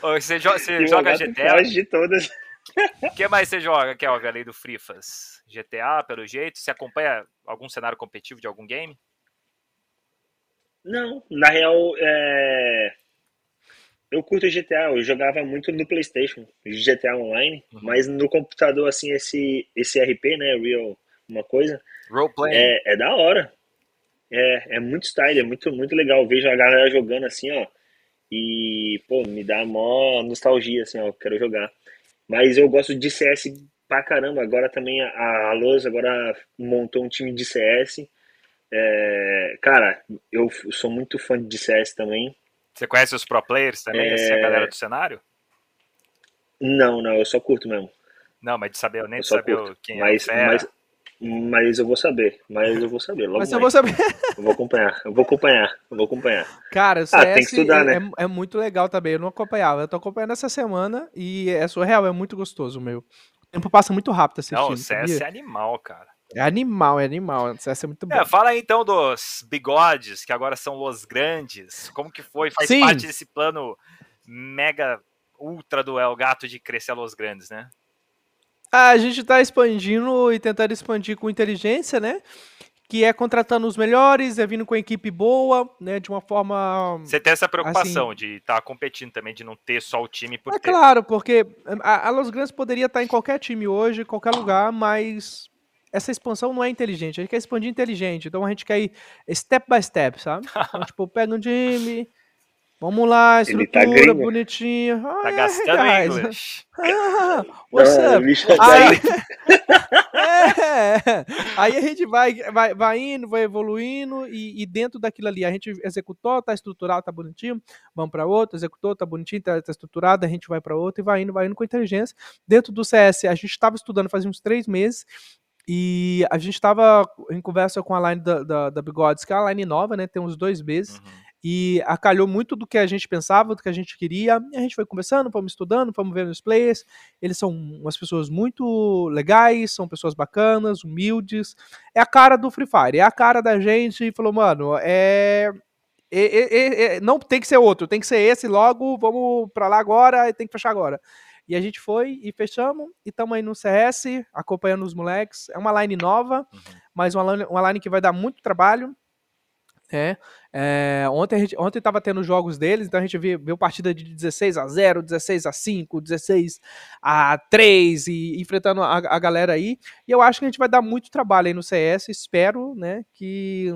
Speaker 4: Ô, Você, jo- você joga GTA?
Speaker 5: de todas.
Speaker 4: O que mais você joga, Kelvin, além do Frifas? GTA, pelo jeito? Você acompanha algum cenário competitivo de algum game?
Speaker 5: Não, na real, é... eu curto GTA, eu jogava muito no Playstation, GTA Online,
Speaker 4: Uhum.
Speaker 5: mas no computador, assim, esse, esse RP, né, Real, uma coisa,
Speaker 4: Roleplay.
Speaker 5: é, é da hora. É, é muito style, é muito, muito legal. Eu vejo a galera jogando assim, ó, e, pô, me dá mó nostalgia, assim, ó, eu quero jogar. Mas eu gosto de CS pra caramba, agora também a, a agora montou um time de CS, é, cara, eu sou muito fã de CS também.
Speaker 4: Você conhece os pro players também,
Speaker 5: É.
Speaker 4: assim, a galera do cenário?
Speaker 5: Não, não, eu só curto mesmo.
Speaker 4: Não, mas de saber, nem
Speaker 5: Eu só
Speaker 4: saber
Speaker 5: curto.
Speaker 4: quem
Speaker 5: Mas,
Speaker 4: é o fera.
Speaker 5: mas, Mas eu vou saber, mas eu vou saber. Logo
Speaker 1: Mas eu
Speaker 5: mais.
Speaker 1: vou saber.
Speaker 5: Eu vou acompanhar, eu vou acompanhar, eu vou acompanhar.
Speaker 1: Cara, o CS
Speaker 5: Ah, tem que estudar,
Speaker 1: é,
Speaker 5: né?
Speaker 1: é- é muito legal também. Eu não acompanhava. Eu tô acompanhando essa semana e é surreal, é muito gostoso, meu. O tempo passa muito rápido assistindo.
Speaker 4: Não, o CS
Speaker 1: sabia?
Speaker 4: é animal, cara.
Speaker 1: É animal, é animal. O CS é muito bom.
Speaker 4: É, fala aí então dos bigodes, que agora são os grandes. Como que foi? Faz
Speaker 1: Sim.
Speaker 4: parte desse plano mega ultra do El Gato de crescer a Los Grandes, né?
Speaker 1: A gente tá expandindo e tentando expandir com inteligência, né? Que é contratando os melhores, é vindo com a equipe boa, né? De uma forma.
Speaker 4: Você tem essa preocupação de estar competindo também, de não ter só o time por
Speaker 1: É
Speaker 4: ter.
Speaker 1: claro, porque a, a Los Grandes poderia estar em qualquer time hoje, em qualquer lugar, mas essa expansão não é inteligente. A gente quer expandir inteligente. Então a gente quer ir step by step, sabe? Então, tipo, pega um time. Vamos lá,
Speaker 5: tá
Speaker 1: estrutura
Speaker 5: gringo.
Speaker 1: bonitinha. Ah,
Speaker 4: Tá
Speaker 1: é,
Speaker 4: gastando
Speaker 1: guys.
Speaker 4: inglês.
Speaker 1: Ah, what's
Speaker 5: Ah,
Speaker 1: up?
Speaker 5: bicho,
Speaker 1: Aí, é, aí a gente vai, vai, vai indo, vai evoluindo e, e dentro daquilo ali a gente executou, tá estruturado, tá bonitinho, vamos para outro, executou, tá bonitinho, tá, tá estruturado, a gente vai para outro e vai indo, vai indo com inteligência. Dentro do CS, a gente estava estudando fazia uns três meses e a gente estava em conversa com a line da, da, da Bigodes, que é uma line nova, né? Tem uns dois meses.
Speaker 4: Uhum.
Speaker 1: E acalhou muito do que a gente pensava, do que a gente queria. E a gente foi conversando, fomos estudando, fomos vendo os players. Eles são umas pessoas muito legais, são pessoas bacanas, humildes. É a cara do Free Fire, é a cara da gente. E falou, mano, é. é- é- é- é- não tem que ser outro, tem que ser esse logo. Vamos pra lá agora e tem que fechar agora. E a gente foi e fechamos, e estamos aí no CS, acompanhando os moleques. É uma line nova,
Speaker 4: Uhum.
Speaker 1: mas uma line, uma line que vai dar muito trabalho. É, é, ontem, a gente, ontem tava tendo jogos deles, então a gente viu, viu partida de 16 a 0, 16 a 5, 16 a 3 e enfrentando a, a galera aí. E eu acho que a gente vai dar muito trabalho aí no CS. Espero, né, que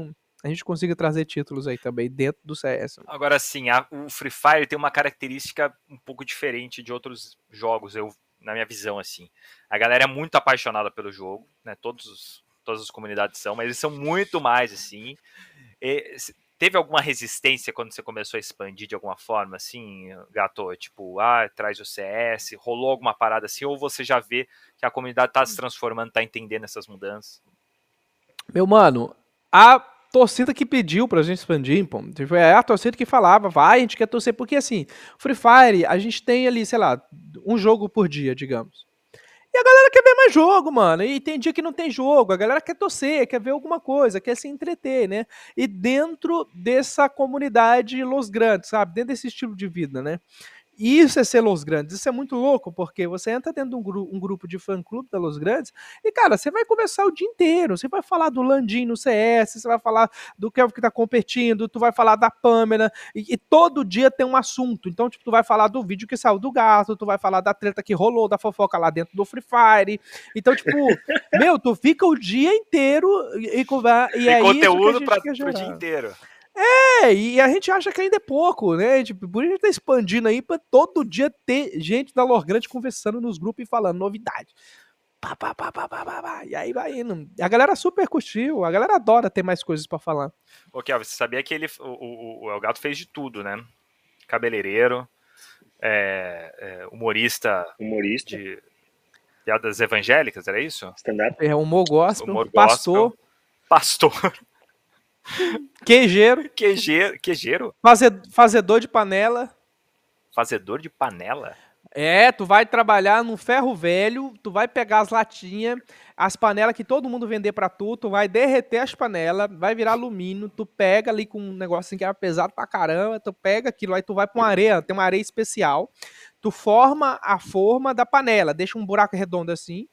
Speaker 1: a gente consiga trazer títulos aí também dentro do CS.
Speaker 4: Agora sim, a- o Free Fire tem uma característica um pouco diferente de outros jogos, eu na minha visão assim. A galera é muito apaixonada pelo jogo, né? Todos os- todas as comunidades são, mas eles são muito mais assim. E teve alguma resistência quando você começou a expandir de alguma forma, assim, Gato? Tipo, ah, traz o CS, rolou alguma parada assim, ou você já vê que a comunidade tá se transformando, tá entendendo essas mudanças?
Speaker 1: Meu mano, a torcida que pediu pra gente expandir, pô, tipo, é a torcida que falava, vai, a gente quer torcer, porque assim, Free Fire, a gente tem ali, sei lá, um jogo por dia, digamos. E a galera quer ver mais jogo, mano. E tem dia que não tem jogo, a galera quer torcer, quer ver alguma coisa, quer se entreter, né? E dentro dessa comunidade Los Grandes, sabe? Dentro desse estilo de vida, né? E Isso é ser Los Grandes, isso é muito louco, porque você entra dentro de um, gru- um grupo de fã-clube da Los Grandes e, cara, você vai conversar o dia inteiro. Você vai falar do Landim no CS, você vai falar do Kelvin que tá competindo, tu vai falar da Pamela, e, e todo dia tem um assunto. Então, tipo, tu vai falar do vídeo que saiu do gato, tu vai falar da treta que rolou, da fofoca lá dentro do Free Fire. Então, tipo, meu, tu fica o dia inteiro e, e, e é isso que a
Speaker 4: conteúdo
Speaker 1: gente
Speaker 4: para
Speaker 1: quer
Speaker 4: o dia inteiro.
Speaker 1: É, e a gente acha que ainda é pouco, né? Tipo, por isso a gente tá expandindo aí pra todo dia ter gente da Lor Grande conversando nos grupos e falando novidade. Pá, pá, pá, pá, pá, pá, pá. E aí vai indo. A galera super curtiu, a galera adora ter mais coisas pra falar.
Speaker 4: Ô, Kelvin, você sabia que ele, o, o, o El Gato fez de tudo, né? Cabeleireiro, é, é, humorista
Speaker 5: Humorista,
Speaker 4: de piadas evangélicas, era isso?
Speaker 5: stand-up.
Speaker 1: É humor gospel,
Speaker 4: Humor
Speaker 1: pastor,
Speaker 4: gospel. Pastor,
Speaker 1: queijeiro,
Speaker 4: quejeiro, quejeiro,
Speaker 1: faze- fazedor de panela.
Speaker 4: fazedor de panela.
Speaker 1: É, tu vai trabalhar no ferro velho, tu vai pegar as latinhas, as panelas que todo mundo vender pra tu, tu vai derreter as panelas, vai virar alumínio, tu pega ali com um negócio assim que era pesado pra caramba, tu pega aquilo, aí tu vai pra uma areia, tem uma areia especial, tu forma a forma da panela, deixa um buraco redondo assim,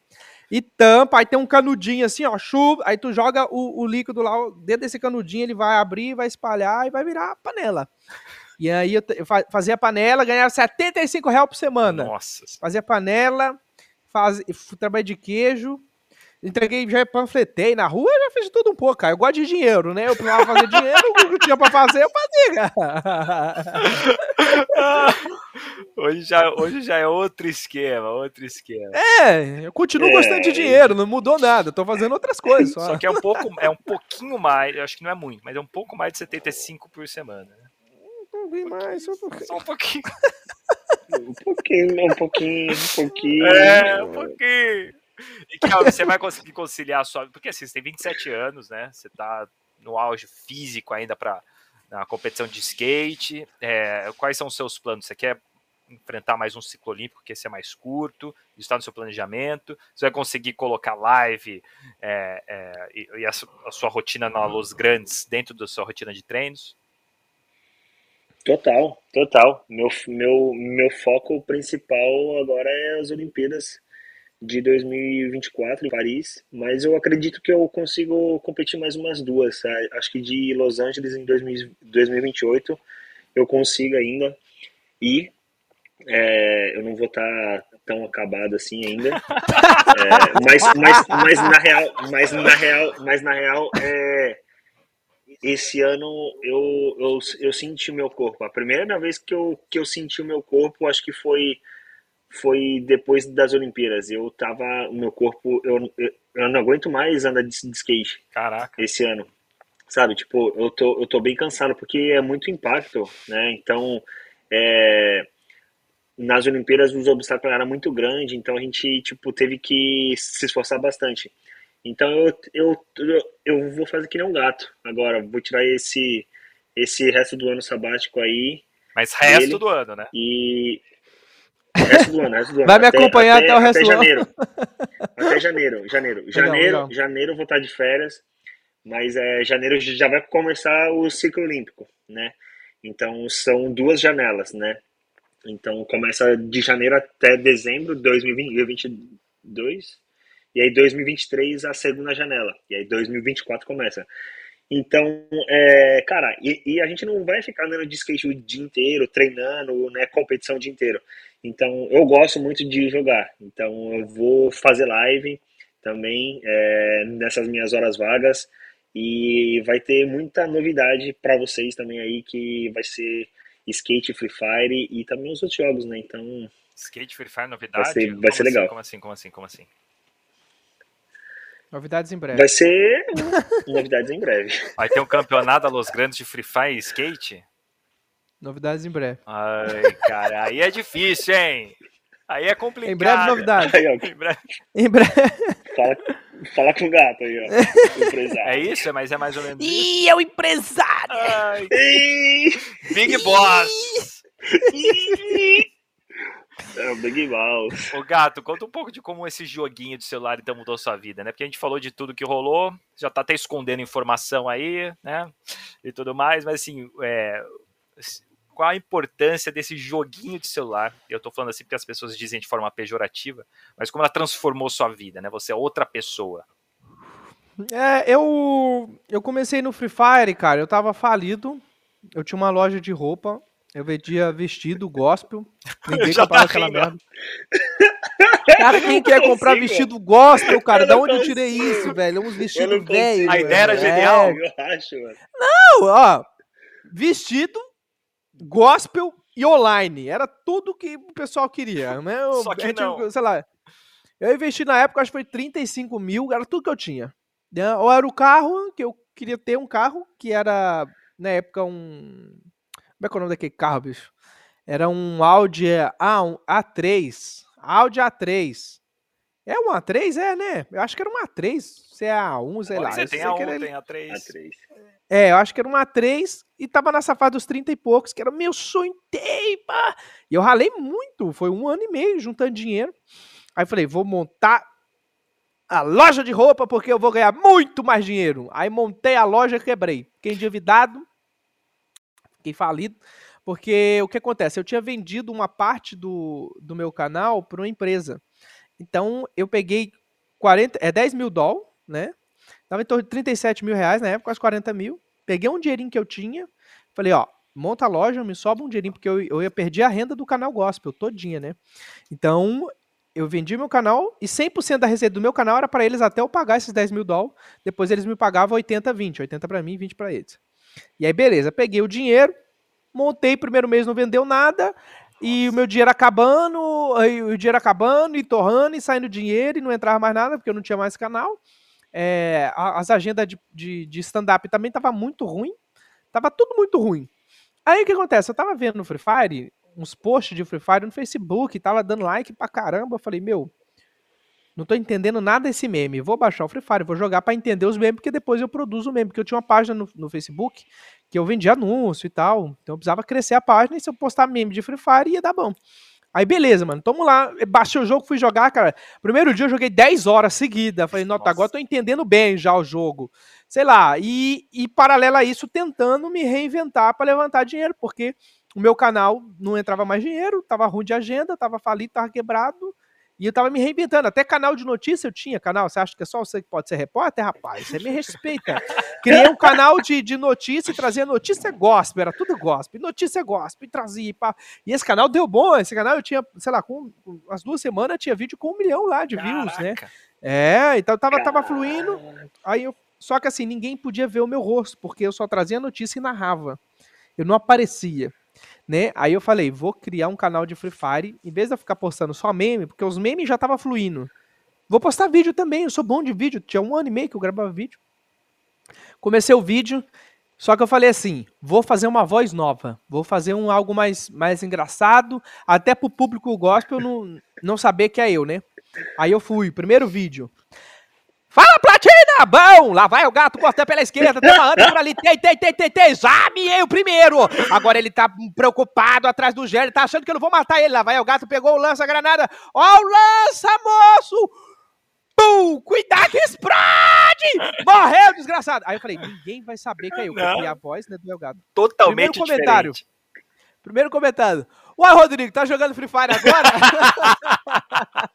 Speaker 1: e tampa, aí tem um canudinho assim, ó, chuva, aí tu joga o, o líquido lá dentro desse canudinho, ele vai abrir, vai espalhar e vai virar a panela. E aí eu, eu fa- fazia panela, ganhava 75 reais por semana.
Speaker 4: Nossa.
Speaker 1: Fazia panela, faz, trabalho de queijo, entreguei, já panfletei na rua, já fiz tudo um pouco, cara. Eu gosto de dinheiro, né? Eu precisava fazer dinheiro, o que eu tinha pra fazer, eu fazia, cara.
Speaker 4: Hoje já, hoje já é outro esquema, outro esquema.
Speaker 1: É, eu continuo
Speaker 5: É.
Speaker 1: gostando de dinheiro, não mudou nada, eu tô fazendo outras coisas só.
Speaker 4: Só que é um pouco, é um pouquinho mais, eu acho que não é muito, mas é um pouco mais de 75 por semana. né?
Speaker 1: Não vi mais, só um pouquinho.
Speaker 4: Só um pouquinho.
Speaker 5: Um pouquinho, um pouquinho, um pouquinho.
Speaker 4: É, um pouquinho. E ó, você vai conseguir conciliar a sua. Porque assim, você tem 27 anos, né? Você tá no auge físico ainda para na competição de skate. É, quais são os seus planos? Você quer enfrentar mais um ciclo olímpico, que esse é mais curto, está no seu planejamento, você vai conseguir colocar live é, é, e, e a, a, sua rotina na Los Grandes dentro da sua rotina de treinos?
Speaker 5: Total, total. Meu, meu, meu foco principal agora é as Olimpíadas de 2024 em Paris, mas eu acredito que eu consigo competir mais umas duas. Acho que de Los Angeles em 2028 eu consigo ainda ir. É, eu não vou estar tá tão acabado assim ainda, é, mas, mas, mas na real, mas na real, mas na real, é, esse ano eu, eu, eu senti o meu corpo. A primeira vez que eu, que eu senti o meu corpo, acho que foi foi depois das Olimpíadas. Eu tava, o meu corpo, eu, eu, não aguento mais andar de, de, skate.
Speaker 4: Caraca.
Speaker 5: Esse ano. Sabe, tipo, eu tô, eu tô bem cansado porque é muito impacto, né? Então, é, nas Olimpíadas os obstáculos eram muito grandes, então a gente, tipo, teve que se esforçar bastante. Então eu, eu, eu vou fazer que nem um gato agora, vou tirar esse, esse resto do ano sabático aí.
Speaker 4: Mas resto dele, do ano, né?
Speaker 5: E Resto do ano, resto do ano.
Speaker 1: Vai me acompanhar até, até, o resto
Speaker 5: até
Speaker 1: do
Speaker 5: janeiro.
Speaker 1: ano.
Speaker 5: Até janeiro. Janeiro. Janeiro, legal, legal. janeiro vou estar de férias, mas é, janeiro já vai começar o ciclo olímpico, né? Então são duas janelas, né? Então começa de janeiro até dezembro de 2022, e aí 2023 a segunda janela, e aí 2024 começa. Então, é, cara, e, e, a gente não vai ficar andando de skate o dia inteiro, treinando, né, competição o dia inteiro. Então, eu gosto muito de jogar. Então, eu vou fazer live também é, nessas minhas horas vagas e vai ter muita novidade para vocês também aí que vai ser skate, Free Fire e também os outros jogos, né? Então,
Speaker 4: skate, Free Fire, novidade.
Speaker 5: Vai ser, vai ser
Speaker 4: assim,
Speaker 5: legal.
Speaker 4: Como assim? Como assim? Como assim?
Speaker 1: Novidades em breve.
Speaker 5: Vai ser novidades em breve.
Speaker 4: Vai ter um campeonato a Los Grandes de Free Fire e skate?
Speaker 1: Novidades em breve.
Speaker 4: Ai, cara, aí é difícil, hein? Aí é complicado.
Speaker 1: Em breve, novidades.
Speaker 5: Aí, ó,
Speaker 1: em breve. Em breve.
Speaker 5: Fala, fala com o gato aí, ó.
Speaker 4: É isso? Mas é mais ou menos?
Speaker 1: Ih, é o empresário!
Speaker 4: Ai, Big Boss!
Speaker 5: É o Big Mouse.
Speaker 4: Ô Gato, conta um pouco de como esse joguinho de celular então mudou sua vida, né? Porque a gente falou de tudo que rolou, já tá até escondendo informação aí, né? E tudo mais, mas assim, é, qual a importância desse joguinho de celular? Eu tô falando assim porque as pessoas dizem de forma pejorativa, mas como ela transformou sua vida, né? Você é outra pessoa.
Speaker 1: É, eu eu comecei no Free Fire, cara, eu tava falido. Eu tinha uma loja de roupa, eu vendia vestido gospel. Ninguém comprava tá aquela merda. Cara, quem quer comprar vestido gospel, cara? Da onde eu tirei isso, velho? Uns vestidos velhos.
Speaker 4: A ideia era genial.
Speaker 5: Eu acho, mano.
Speaker 1: Não, ó. Vestido, gospel e online. Era tudo que o pessoal queria. Né? Eu,
Speaker 4: Só que
Speaker 1: gente,
Speaker 4: não.
Speaker 1: Sei lá. Eu investi na época, acho que foi 35 mil, era tudo que eu tinha. Né? Ou era o carro, que eu queria ter um carro, que era, na época, um. Como é que é o nome daquele carro, bicho? Era um Audi A, um A3. Audi A3. É um A3? É, né? Eu acho que era um A3. Se é A1, sei lá.
Speaker 4: Você
Speaker 1: Eu
Speaker 4: tem
Speaker 1: sei
Speaker 4: a
Speaker 1: que
Speaker 4: 1,
Speaker 1: era-
Speaker 4: tem a 3.
Speaker 5: A3.
Speaker 1: é, eu acho que era uma A3 e tava nessa fase dos 30 e poucos, que era meu sonho pá. E eu ralei muito, foi um ano e meio juntando dinheiro. Aí falei, vou montar a loja de roupa porque eu vou ganhar muito mais dinheiro. Aí montei a loja e quebrei. Fiquei endividado, fiquei falido. Porque o que acontece? Eu tinha vendido uma parte do, do meu canal para uma empresa. Então eu peguei 40, é 10 mil dólares, né? Tava em torno de 37 mil reais na época, quase 40 mil. Peguei um dinheirinho que eu tinha, falei, ó, monta a loja, me sobra um dinheirinho, porque eu, eu ia perder a renda do canal gospel todinha, né? Então, eu vendi meu canal e 100% da receita do meu canal era para eles até eu pagar esses 10 mil dólares. Depois eles me pagavam 80, 20. 80 para mim, 20 para eles. E aí, beleza, peguei o dinheiro, montei, primeiro mês não vendeu nada, e o meu dinheiro acabando, o dinheiro acabando, e torrando, e saindo dinheiro, e não entrava mais nada, porque eu não tinha mais canal. É, as agendas de, de, de stand-up também tava muito ruim. Tava tudo muito ruim. Aí o que acontece? Eu tava vendo no Free Fire, uns posts de Free Fire no Facebook, tava dando like pra caramba. Eu falei, meu, Não tô entendendo nada desse meme. Vou baixar o Free Fire, vou jogar pra entender os memes, porque depois eu produzo o meme. Porque eu tinha uma página no, no Facebook que eu vendia anúncio e tal. Então eu precisava crescer a página e se eu postar meme de Free Fire ia dar bom. Aí beleza, mano. Tamo lá, baixei o jogo, fui jogar, cara. Primeiro dia eu joguei 10 horas seguidas. Falei, nota, agora eu tô entendendo bem já o jogo. Sei lá, e, e paralelo a isso, tentando me reinventar para levantar dinheiro, porque o meu canal não entrava mais dinheiro, tava ruim de agenda, tava falido, tava quebrado. E eu tava me reinventando. Até canal de notícia eu tinha canal. Você acha que é só você que pode ser repórter, rapaz? Você me respeita. Criei um canal de, de notícia e trazia notícia gospel. Era tudo gospel. Notícia gospel. E trazia. E, pá. e esse canal deu bom. Esse canal eu tinha, sei lá, com as duas semanas tinha vídeo com um milhão lá de Caraca. views, né? É, então tava, tava fluindo. Aí eu, só que assim, ninguém podia ver o meu rosto, porque eu só trazia notícia e narrava. Eu não aparecia né? Aí eu falei, vou criar um canal de Free Fire, em vez de eu ficar postando só meme, porque os memes já tava fluindo. Vou postar vídeo também, eu sou bom de vídeo, tinha um ano e meio que eu gravava vídeo. Comecei o vídeo, só que eu falei assim, vou fazer uma voz nova, vou fazer um algo mais, mais engraçado, até pro público gospel não, não saber que é eu, né? Aí eu fui, primeiro vídeo. Platina! Bom, lá vai o gato cortando pela esquerda, tem uma anda por ali, tem, tem, tem, tem, tem, já miei o primeiro! Agora ele tá preocupado atrás do ele tá achando que eu não vou matar ele, lá vai o gato, pegou o lança-granada, ó o lança, moço! Pum! Cuidado que explode! Morreu, desgraçado! Aí eu falei, ninguém vai saber que é eu, porque a voz né, do meu gato.
Speaker 4: Totalmente Primeiro
Speaker 1: comentário.
Speaker 4: Diferente.
Speaker 1: Primeiro comentário. Uai, Rodrigo, tá jogando Free Fire agora?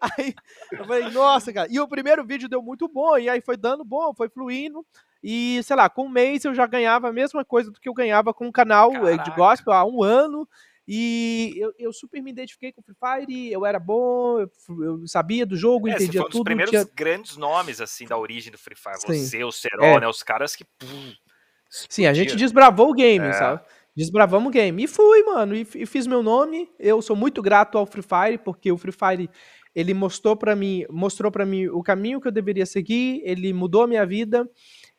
Speaker 1: aí eu falei, nossa, cara. E o primeiro vídeo deu muito bom, e aí foi dando bom, foi fluindo. E, sei lá, com um mês eu já ganhava a mesma coisa do que eu ganhava com um canal Caraca. de gospel há um ano. E eu, eu, super me identifiquei com o Free Fire, eu era bom, eu, eu sabia do jogo, é, entendia foi um tudo. Os
Speaker 4: primeiros tinha... grandes nomes, assim, da origem do Free Fire. Sim. Você, o Serol, é. né? Os caras que. Pum,
Speaker 1: Sim, a gente desbravou o game, é. sabe? Desbravamos o game. E fui, mano, e, e, fiz meu nome. Eu sou muito grato ao Free Fire, porque o Free Fire ele mostrou para mim, mostrou para mim o caminho que eu deveria seguir, ele mudou a minha vida.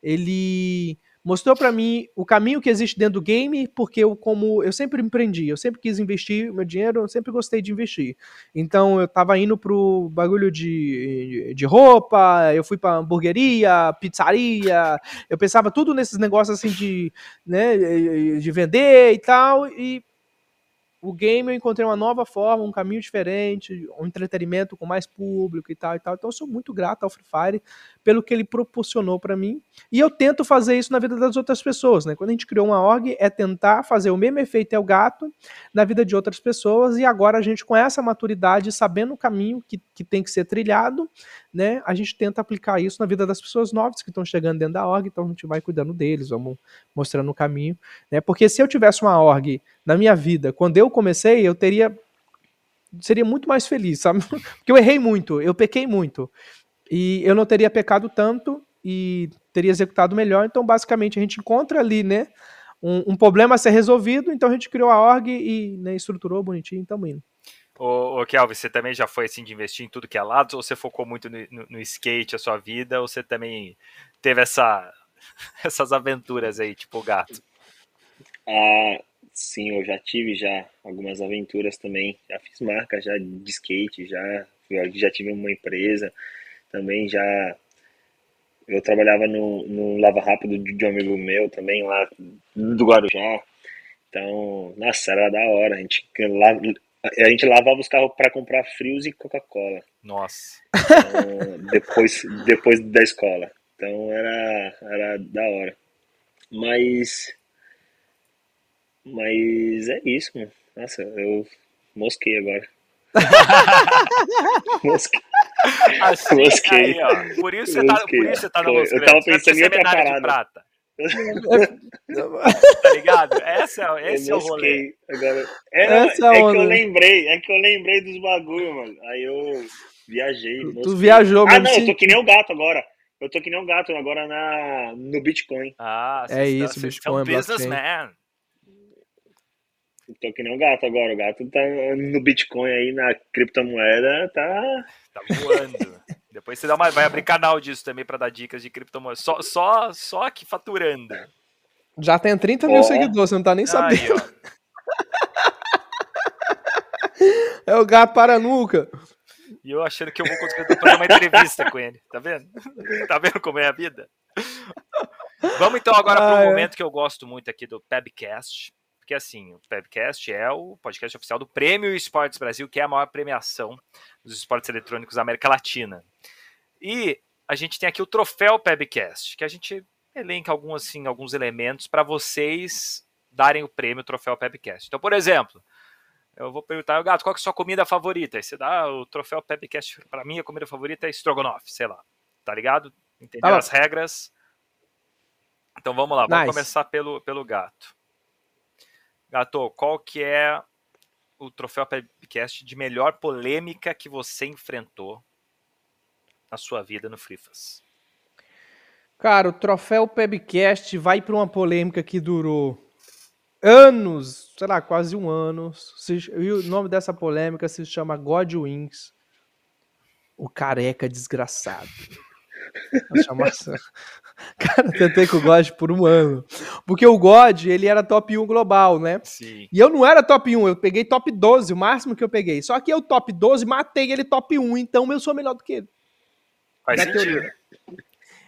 Speaker 1: Ele mostrou para mim o caminho que existe dentro do game, porque eu como eu sempre empreendi, eu sempre quis investir meu dinheiro, eu sempre gostei de investir. Então eu tava indo pro bagulho de, de roupa, eu fui para hamburgueria, pizzaria, eu pensava tudo nesses negócios assim de, né, de vender e tal, e o game eu encontrei uma nova forma, um caminho diferente, um entretenimento com mais público e tal e tal. Então eu sou muito grato ao Free Fire pelo que ele proporcionou para mim. E eu tento fazer isso na vida das outras pessoas, né? Quando a gente criou uma org, é tentar fazer o mesmo efeito é o gato na vida de outras pessoas. E agora a gente, com essa maturidade, sabendo o caminho que, que tem que ser trilhado, né? A gente tenta aplicar isso na vida das pessoas novas que estão chegando dentro da org. Então a gente vai cuidando deles, vamos mostrando o caminho, né? Porque se eu tivesse uma org na minha vida, quando eu comecei, eu teria seria muito mais feliz, sabe? Porque eu errei muito, eu pequei muito. E eu não teria pecado tanto e teria executado melhor. Então, basicamente, a gente encontra ali, né, um, um problema a ser resolvido. Então, a gente criou a org e né, estruturou bonitinho. Então, indo.
Speaker 4: Ô, ô Kelvin, você também já foi assim de investir em tudo que é lado? Ou você focou muito no, no, no skate a sua vida? Ou você também teve essa, essas aventuras aí, tipo o gato?
Speaker 5: Ah, sim, eu já tive já algumas aventuras também. Já fiz marca já de skate, já, já tive uma empresa também já eu trabalhava no, no Lava Rápido de um amigo meu também lá do Guarujá. Então, nossa, era da hora. A gente, a gente lavava os carros para comprar frios e Coca-Cola.
Speaker 4: Nossa.
Speaker 5: Então, depois, depois da escola. Então era, era da hora. Mas. Mas é isso, mano. Nossa, eu mosquei agora.
Speaker 4: mosquei. Assim, Mosquei. Aí, ó. Por isso você tá, por isso você tá no
Speaker 5: Eu tava pensando em outra parada.
Speaker 4: Tá ligado? Essa, é esse é o rolê.
Speaker 5: Agora, é, é, é que eu lembrei, é que eu lembrei dos bagulho, mano. Aí eu viajei.
Speaker 1: Tu, tu viajou,
Speaker 5: mano. Ah, não, eu tô que nem o gato agora. Eu tô que nem o gato agora na, no Bitcoin.
Speaker 4: Ah,
Speaker 1: é isso, tá, Bitcoin. É um
Speaker 4: businessman.
Speaker 5: Tô que nem o gato agora. O gato tá no Bitcoin aí, na criptomoeda, tá.
Speaker 4: Tá voando. Depois você dá uma, vai abrir canal disso também para dar dicas de criptomoeda. Só, só, só aqui faturando.
Speaker 1: Já tem 30 mil seguidores, você não tá nem sabendo. Aí, é o gato para nuca.
Speaker 4: E eu achando que eu vou conseguir fazer uma entrevista com ele. Tá vendo? Tá vendo como é a vida? Vamos então agora para um
Speaker 1: Ah, é.
Speaker 4: momento que eu gosto muito aqui do Pebcast. Porque assim, o Pebcast é o podcast oficial do Prêmio Esportes Brasil, que é a maior premiação dos esportes eletrônicos da América Latina. E a gente tem aqui o troféu Pebcast, que a gente elenca alguns, assim, alguns elementos para vocês darem o prêmio troféu Pebcast. Então, por exemplo, eu vou perguntar, gato, qual é a sua comida favorita? Aí você dá o troféu Pebcast para mim, a comida favorita é estrogonofe, sei lá. Tá ligado? Entendeu
Speaker 1: Tá bom.
Speaker 4: as regras? Então vamos lá, vamos
Speaker 1: Nice.
Speaker 4: começar pelo, pelo gato. Gato, qual que é o troféu Pebcast de melhor polêmica que você enfrentou na sua vida no FreeFas?
Speaker 1: Cara, o troféu Pebcast vai para uma polêmica que durou anos, sei lá, quase um ano. E o nome dessa polêmica se chama God Wings. O careca desgraçado. A chamação. Cara, tentei com o God por um ano. Porque o God, ele era top 1 global, né?
Speaker 4: Sim.
Speaker 1: E eu não era top 1, eu peguei top 12, o máximo que eu peguei. Só que eu, top 12, matei ele top 1, então eu sou melhor do que ele.
Speaker 4: Faz sentido.
Speaker 1: teoria.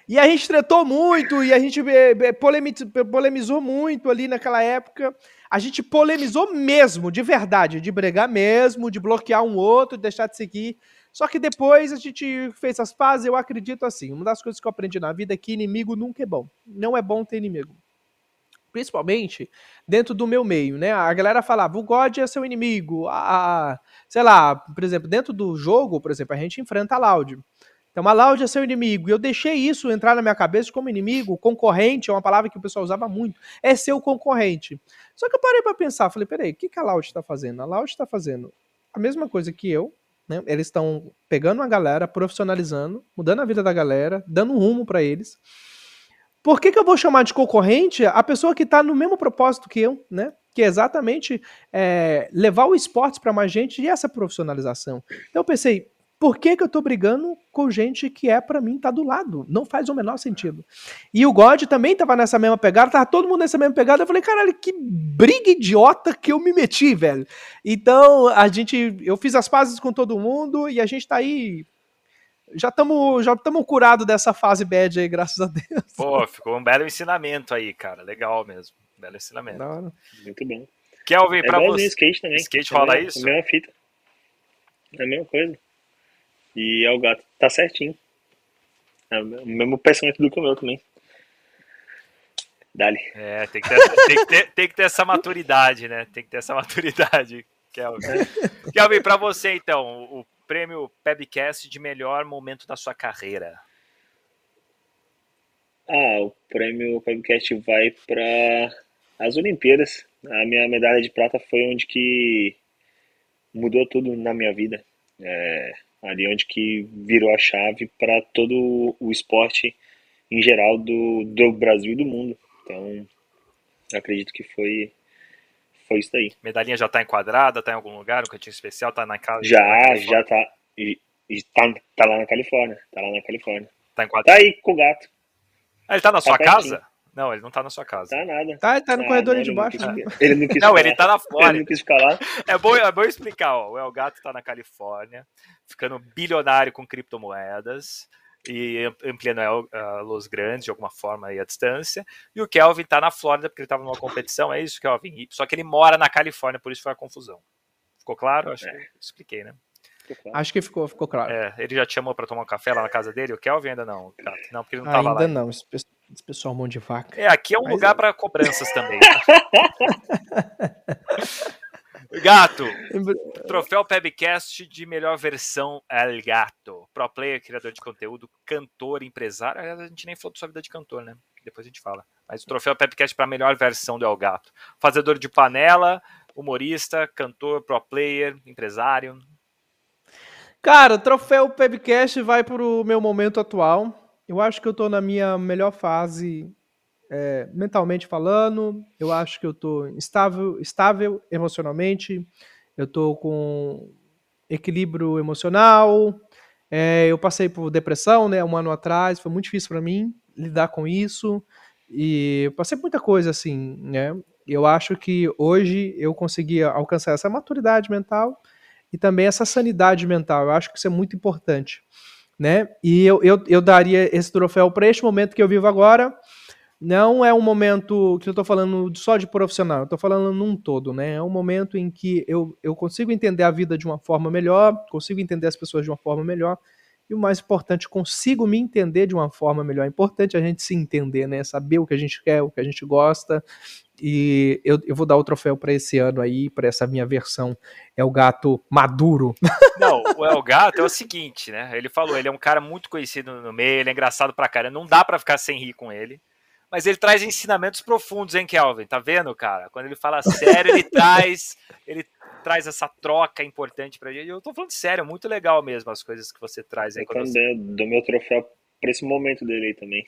Speaker 1: E a gente tretou muito, e a gente eh, eh, polemiz- polemizou muito ali naquela época. A gente polemizou mesmo, de verdade, de brigar mesmo, de bloquear um outro, deixar de seguir. Só que depois a gente fez as pazes, eu acredito assim. Uma das coisas que eu aprendi na vida é que inimigo nunca é bom. Não é bom ter inimigo. Principalmente dentro do meu meio, né? A galera falava, o God é seu inimigo. A, a- sei lá, por exemplo, dentro do jogo, por exemplo, a gente enfrenta a Loud. Então, a Loud é seu inimigo. E eu deixei isso entrar na minha cabeça como inimigo. Concorrente é uma palavra que o pessoal usava muito. É seu concorrente. Só que eu parei pra pensar. Falei, peraí, o que, que a Loud está fazendo? A Loud está fazendo a mesma coisa que eu. Né? Eles estão pegando uma galera, profissionalizando, mudando a vida da galera, dando um rumo pra eles. Por que, que eu vou chamar de concorrente a pessoa que está no mesmo propósito que eu, né? Que é exatamente é, levar o esporte para mais gente e essa profissionalização. Então eu pensei, por que, que eu tô brigando com gente que é para mim tá do lado? Não faz o menor sentido. E o God também tava nessa mesma pegada, tava todo mundo nessa mesma pegada. Eu falei, caralho, que briga idiota que eu me meti, velho. Então, a gente, eu fiz as pazes com todo mundo e a gente tá aí já estamos já estamos curados dessa fase bad aí, graças a Deus.
Speaker 4: Pô, ficou um belo ensinamento aí, cara. Legal mesmo. Belo ensinamento.
Speaker 1: Hora.
Speaker 5: Muito bom.
Speaker 4: Kelvin,
Speaker 5: É
Speaker 4: pra você.
Speaker 5: skate também.
Speaker 4: Skate
Speaker 5: É
Speaker 4: rola
Speaker 5: mesma-
Speaker 4: isso?
Speaker 5: A mesma fita. É a mesma coisa. E é o gato. Tá certinho. É o mesmo pensamento do que o meu também. Dali.
Speaker 4: É, tem que, ter, tem, que ter, tem que ter essa maturidade, né? Tem que ter essa maturidade, Kelvin. Kelvin, pra você então, o prêmio Pebcast de melhor momento da sua carreira.
Speaker 5: Ah, o prêmio podcast vai para as Olimpíadas. A minha medalha de prata foi onde que mudou tudo na minha vida. É, ali onde que virou a chave para todo o esporte em geral do, do Brasil e do mundo. Então, acredito que foi foi isso aí.
Speaker 4: Medalhinha já tá enquadrada, tá em algum lugar, um cantinho especial, tá na casa.
Speaker 5: Já, já tá, e, e tá, tá lá na Califórnia, tá lá na Califórnia.
Speaker 4: Tá
Speaker 5: Tá
Speaker 4: enquadrado.
Speaker 5: aí com o gato,
Speaker 4: Ah, ele tá na sua
Speaker 5: pertinho.
Speaker 4: casa? Não, ele não tá na sua casa.
Speaker 5: tá nada.
Speaker 1: Tá, tá no
Speaker 5: Ah,
Speaker 1: corredor
Speaker 5: não,
Speaker 1: aí de
Speaker 5: ele não
Speaker 1: baixo.
Speaker 5: quis-
Speaker 1: né?
Speaker 5: Ele não quis
Speaker 4: Não,
Speaker 5: falar.
Speaker 4: ele tá na
Speaker 5: Ele
Speaker 4: Flórida.
Speaker 5: não quis falar.
Speaker 4: É bom, é bom explicar, ó. O El Gato tá na Califórnia, ficando bilionário com criptomoedas e am- ampliando a Los Grandes de alguma forma aí a distância. E o Kelvin tá na Flórida porque ele tava numa competição, é isso, Kelvin? Só que ele mora na Califórnia, por isso foi a confusão. Ficou claro? Acho que eu expliquei, né?
Speaker 1: Acho que ficou, ficou claro.
Speaker 4: É, ele já te chamou pra tomar um café lá na casa dele, o Kelvin ainda não, Gato. Não, porque ele não tava
Speaker 1: Ainda
Speaker 4: lá. ainda.
Speaker 1: não, esse, esse pessoal é um monte de vaca.
Speaker 4: É, aqui é um
Speaker 1: Mas
Speaker 4: lugar
Speaker 1: é.
Speaker 4: pra cobranças também. Gato, Troféu Pebcast de melhor versão El Gato. Pro player, criador de conteúdo, cantor, empresário. Aliás, A gente nem falou da sua vida de cantor, né? Depois a gente fala. Mas o troféu Pebcast para melhor versão do El Gato. Fazedor de panela, humorista, cantor, pro player, empresário.
Speaker 1: Cara, o troféu Pebcast vai pro meu momento atual. Eu acho que eu tô na minha melhor fase é, mentalmente falando. Eu acho que eu tô estável, estável emocionalmente. Eu tô com equilíbrio emocional. É, eu passei por depressão, né, um ano atrás. Foi muito difícil para mim lidar com isso. E passei muita coisa assim, né? Eu acho que hoje eu consegui alcançar essa maturidade mental e também essa sanidade mental. Eu acho que isso é muito importante, né? E eu, eu, eu daria esse troféu para este momento que eu vivo agora. Não é um momento que eu estou falando só de profissional, eu estou falando num todo, né? É um momento em que eu, eu consigo entender a vida de uma forma melhor, consigo entender as pessoas de uma forma melhor, e o mais importante, consigo me entender de uma forma melhor. É importante a gente se entender, né? Saber o que a gente quer, o que a gente gosta. E eu, eu vou dar o troféu para esse ano aí, para essa minha versão. É o gato maduro.
Speaker 4: Não, o El Gato é o seguinte, né? Ele falou, ele é um cara muito conhecido no meio, ele é engraçado pra caramba, não dá para ficar sem rir com ele. Mas ele traz ensinamentos profundos, hein, Kelvin? Tá vendo, cara? Quando ele fala sério, ele traz, ele traz essa troca importante pra gente. Eu tô falando sério, muito legal mesmo as coisas que você traz aí.
Speaker 5: Eu também você... dou meu troféu pra esse momento dele aí também.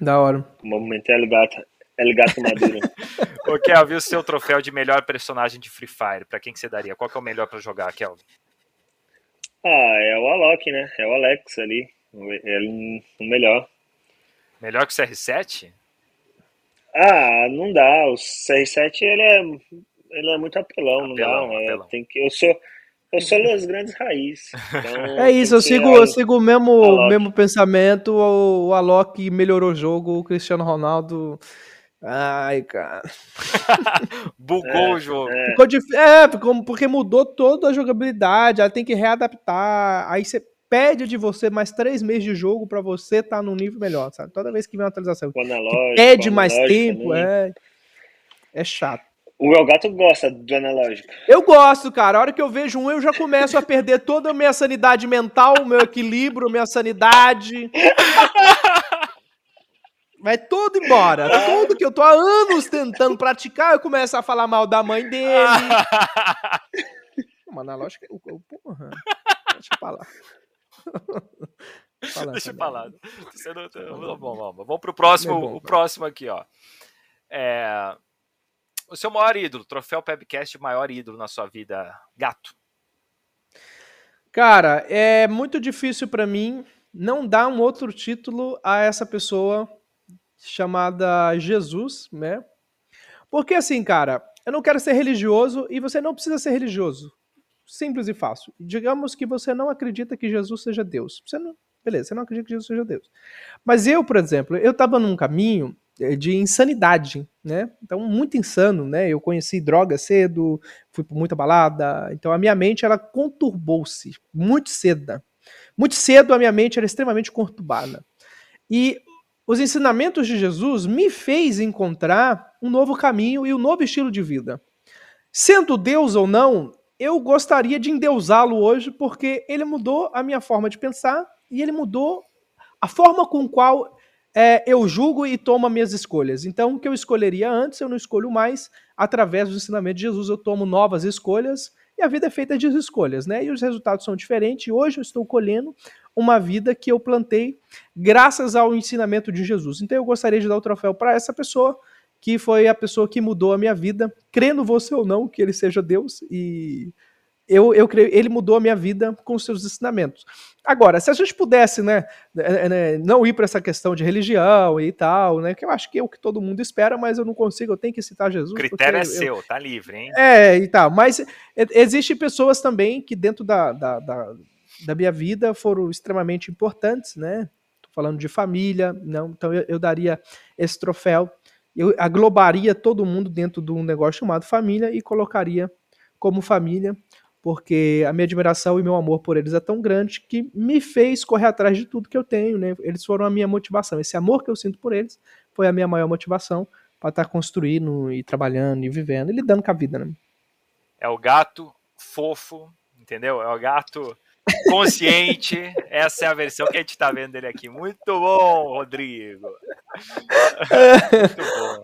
Speaker 1: Da hora.
Speaker 5: O momento é Gato, El Gato Maduro.
Speaker 4: Ô, Kelvin, o seu troféu de melhor personagem de Free Fire, pra quem que você daria? Qual que é o melhor pra jogar, Kelvin?
Speaker 5: Ah, é o Alok, né? É o Alex ali. Ele, o melhor.
Speaker 4: Melhor que o CR7?
Speaker 5: Ah, não dá. O CR7 ele é, ele é muito apelão, apelão não dá. Apelão. Tem que, eu sou eu sou das grandes raízes. Então
Speaker 1: é isso, eu sigo, eu sigo o mesmo, mesmo pensamento. O, o Alok melhorou o jogo, o Cristiano Ronaldo. Ai, cara.
Speaker 4: Bugou é, o jogo.
Speaker 1: É. Ficou dif... é, porque mudou toda a jogabilidade. Ela tem que readaptar. Aí você pede de você mais três meses de jogo para você estar tá num nível melhor, sabe? Toda vez que vem uma atualização
Speaker 5: analógico,
Speaker 1: pede mais tempo, é, é chato.
Speaker 5: O Elgato gosta do analógico.
Speaker 1: Eu gosto, cara. A hora que eu vejo um, eu já começo a perder toda a minha sanidade mental, o meu equilíbrio, minha sanidade. Vai tudo embora. Tudo que eu tô há anos tentando praticar, eu começo a falar mal da mãe dele. o analógico, porra. Deixa eu falar.
Speaker 4: Deixa eu falar. Você não, não, bom, vamos, vamos pro próximo, é bom, o próximo aqui, ó. É, o seu maior ídolo, troféu Pebcast maior ídolo na sua vida, gato.
Speaker 1: Cara, é muito difícil para mim não dar um outro título a essa pessoa chamada Jesus, né? Porque assim, cara, eu não quero ser religioso e você não precisa ser religioso. Simples e fácil. Digamos que você não acredita que Jesus seja Deus. Você não, beleza, você não acredita que Jesus seja Deus. Mas eu, por exemplo, eu estava num caminho eh, de insanidade, né? Então, muito insano, né? Eu conheci droga cedo, fui por muita balada, então a minha mente ela conturbou-se muito cedo. Muito cedo a minha mente era extremamente conturbada. E os ensinamentos de Jesus me fez encontrar um novo caminho e um novo estilo de vida. Sendo Deus ou não, eu gostaria de endeusá-lo hoje porque ele mudou a minha forma de pensar e ele mudou a forma com qual é, eu julgo e tomo minhas escolhas. Então, o que eu escolheria antes, eu não escolho mais. Através do ensinamento de Jesus, eu tomo novas escolhas e a vida é feita de escolhas, né? E os resultados são diferentes. E hoje eu estou colhendo uma vida que eu plantei graças ao ensinamento de Jesus. Então, eu gostaria de dar o troféu para essa pessoa que foi a pessoa que mudou a minha vida, crendo você ou não que ele seja Deus, e eu, eu creio, ele mudou a minha vida com os seus ensinamentos. Agora, se a gente pudesse, né, né, né não ir para essa questão de religião e tal, né, que eu acho que é o que todo mundo espera, mas eu não consigo, eu tenho que citar Jesus. O
Speaker 4: critério é eu, seu, tá livre, hein?
Speaker 1: É, e tal, mas existem pessoas também que dentro da, da, da, da minha vida foram extremamente importantes, né, falando de família, não, então eu, eu daria esse troféu eu aglobaria todo mundo dentro de um negócio chamado família e colocaria como família, porque a minha admiração e meu amor por eles é tão grande que me fez correr atrás de tudo que eu tenho, né? Eles foram a minha motivação. Esse amor que eu sinto por eles foi a minha maior motivação para estar tá construindo e trabalhando e vivendo e lidando com a vida, né?
Speaker 4: É o gato fofo, entendeu? É o gato consciente. Essa é a versão que a gente está vendo dele aqui. Muito bom, Rodrigo. Muito bom.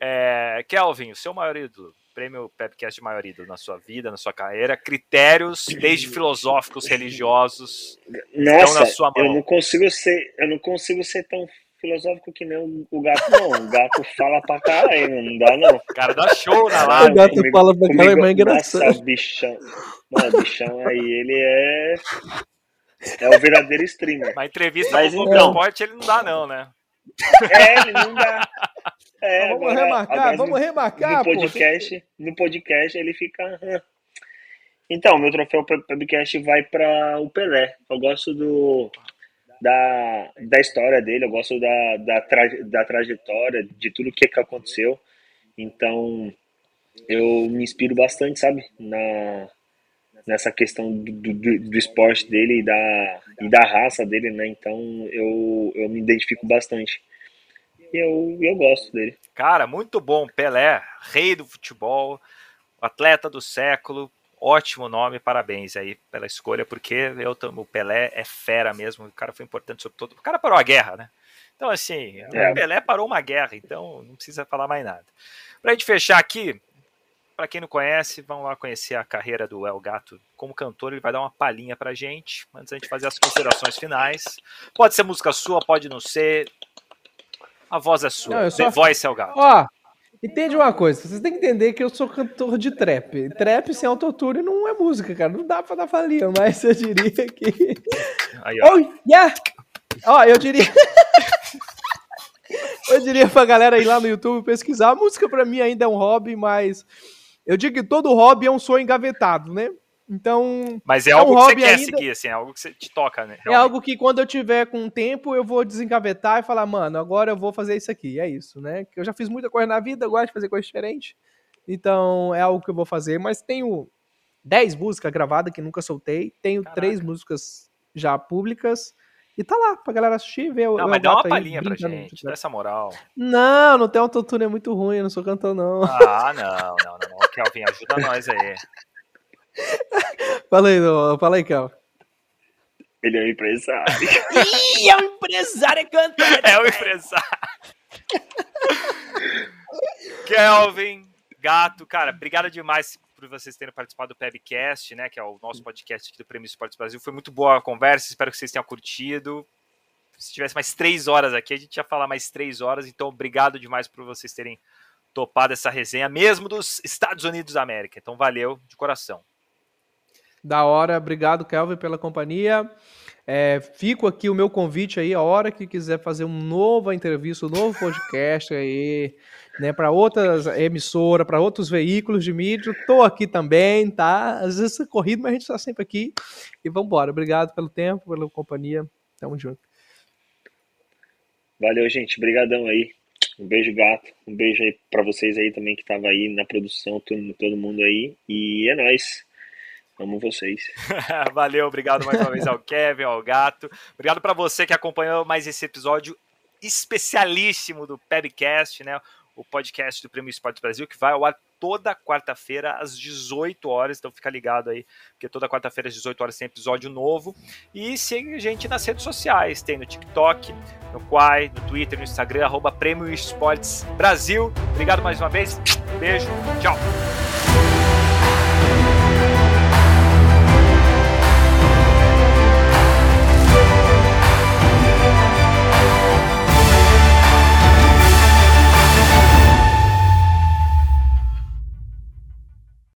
Speaker 4: É, Kelvin, o seu maior ídolo, prêmio Pepcast de maior ídolo na sua vida, na sua carreira, critérios, desde filosóficos, religiosos,
Speaker 5: Nossa, na sua mão. Eu não consigo ser, eu não consigo ser tão filosófico que nem o, o gato, não. O gato fala pra caralho, não dá não. O
Speaker 4: cara dá show na live.
Speaker 1: O gato comigo, fala pra caralho, é mais engraçado. Nossa,
Speaker 5: bichão. Mano, o bichão aí, ele é. É o verdadeiro streamer.
Speaker 4: Mas entrevista Mas, com o então, ele não dá, não, né?
Speaker 5: É, ele não dá. É,
Speaker 1: então, vamos agora, remarcar, vamos no, remarcar.
Speaker 5: No podcast, pô, no podcast ele fica. Então, meu troféu Pebcast vai para o Pelé. Eu gosto do, da, da história dele, eu gosto da, da, tra, da trajetória, de tudo que, que aconteceu. Então, eu me inspiro bastante, sabe, na, nessa questão do, do, do, esporte dele e da, e da raça dele, né? Então, eu, eu me identifico bastante. E eu, eu gosto dele.
Speaker 4: Cara, muito bom. Pelé, rei do futebol, atleta do século, ótimo nome, parabéns aí pela escolha, porque eu, o Pelé é fera mesmo, o cara foi importante sobre todo. O cara parou a guerra, né? Então, assim, é. o Pelé parou uma guerra, então não precisa falar mais nada. Pra gente fechar aqui, para quem não conhece, vamos lá conhecer a carreira do El Gato como cantor. Ele vai dar uma palhinha pra gente, antes da gente fazer as considerações finais. Pode ser música sua, pode não ser. A voz é sua. Não, só... The Voice El Gato.
Speaker 1: Ó, Entende uma coisa, vocês têm que entender que eu sou cantor de trap. Trap sem autotune não é música, cara. Não dá pra dar falinha, mas eu diria que. Aí, ó. Oh, yeah! Ó, eu diria. eu diria pra galera ir lá no YouTube pesquisar. A música pra mim ainda é um hobby, mas. Eu digo que todo hobby é um sonho engavetado, né? Então.
Speaker 4: Mas é, é algo um que você quer ainda... seguir, assim, é algo que você te toca, né?
Speaker 1: Realmente. É algo que quando eu tiver com tempo, eu vou desengavetar e falar, mano, agora eu vou fazer isso aqui. É isso, né? Eu já fiz muita coisa na vida, eu gosto de fazer coisa diferente. Então é algo que eu vou fazer, mas tenho 10 músicas gravadas que nunca soltei, tenho Caraca. 3 músicas já públicas. E tá lá pra galera assistir, ver.
Speaker 4: Não, mas dá uma palhinha pra gente, dá essa moral.
Speaker 1: Não, não tem autotune, é muito ruim, eu não sou cantor, não.
Speaker 4: Ah, não, não, não, não. Kelvin, ajuda nós aí.
Speaker 1: Fala aí, não, fala aí, Cal.
Speaker 5: Ele é um empresário.
Speaker 1: Ih, é um empresário, cantor.
Speaker 4: É um empresário. Kelvin, gato, cara, obrigado demais por vocês terem participado do Pebcast, né, que é o nosso podcast aqui do Prêmio Esportes Brasil. Foi muito boa a conversa, espero que vocês tenham curtido. Se tivesse mais três horas aqui, a gente ia falar mais três horas, então obrigado demais por vocês terem topado essa resenha, mesmo dos Estados Unidos da América. Então valeu de coração.
Speaker 1: Da hora, obrigado, Kelvin, pela companhia. É, fico aqui o meu convite aí, a hora que quiser fazer uma nova entrevista, um novo podcast aí, né, para outras emissoras, para outros veículos de mídia, tô aqui também, tá? Às vezes é corrido, mas a gente está sempre aqui. E vamos embora. Obrigado pelo tempo, pela companhia. Tamo junto.
Speaker 5: Valeu, gente. Obrigadão aí. Um beijo, gato. Um beijo aí para vocês aí também que tava aí na produção, todo, todo mundo aí. E é nóis. Amo vocês.
Speaker 4: Valeu, obrigado mais uma vez ao Kevin, ao Gato. Obrigado para você que acompanhou mais esse episódio especialíssimo do Pebcast, né? O podcast do Prêmio Esporte Brasil, que vai ao ar toda quarta-feira às 18 horas. Então fica ligado aí, porque toda quarta-feira às 18 horas tem episódio novo. E siga a gente nas redes sociais. Tem no TikTok, no Quai, no Twitter, no Instagram, arroba Prêmio Esportes Brasil. Obrigado mais uma vez. Beijo. Tchau.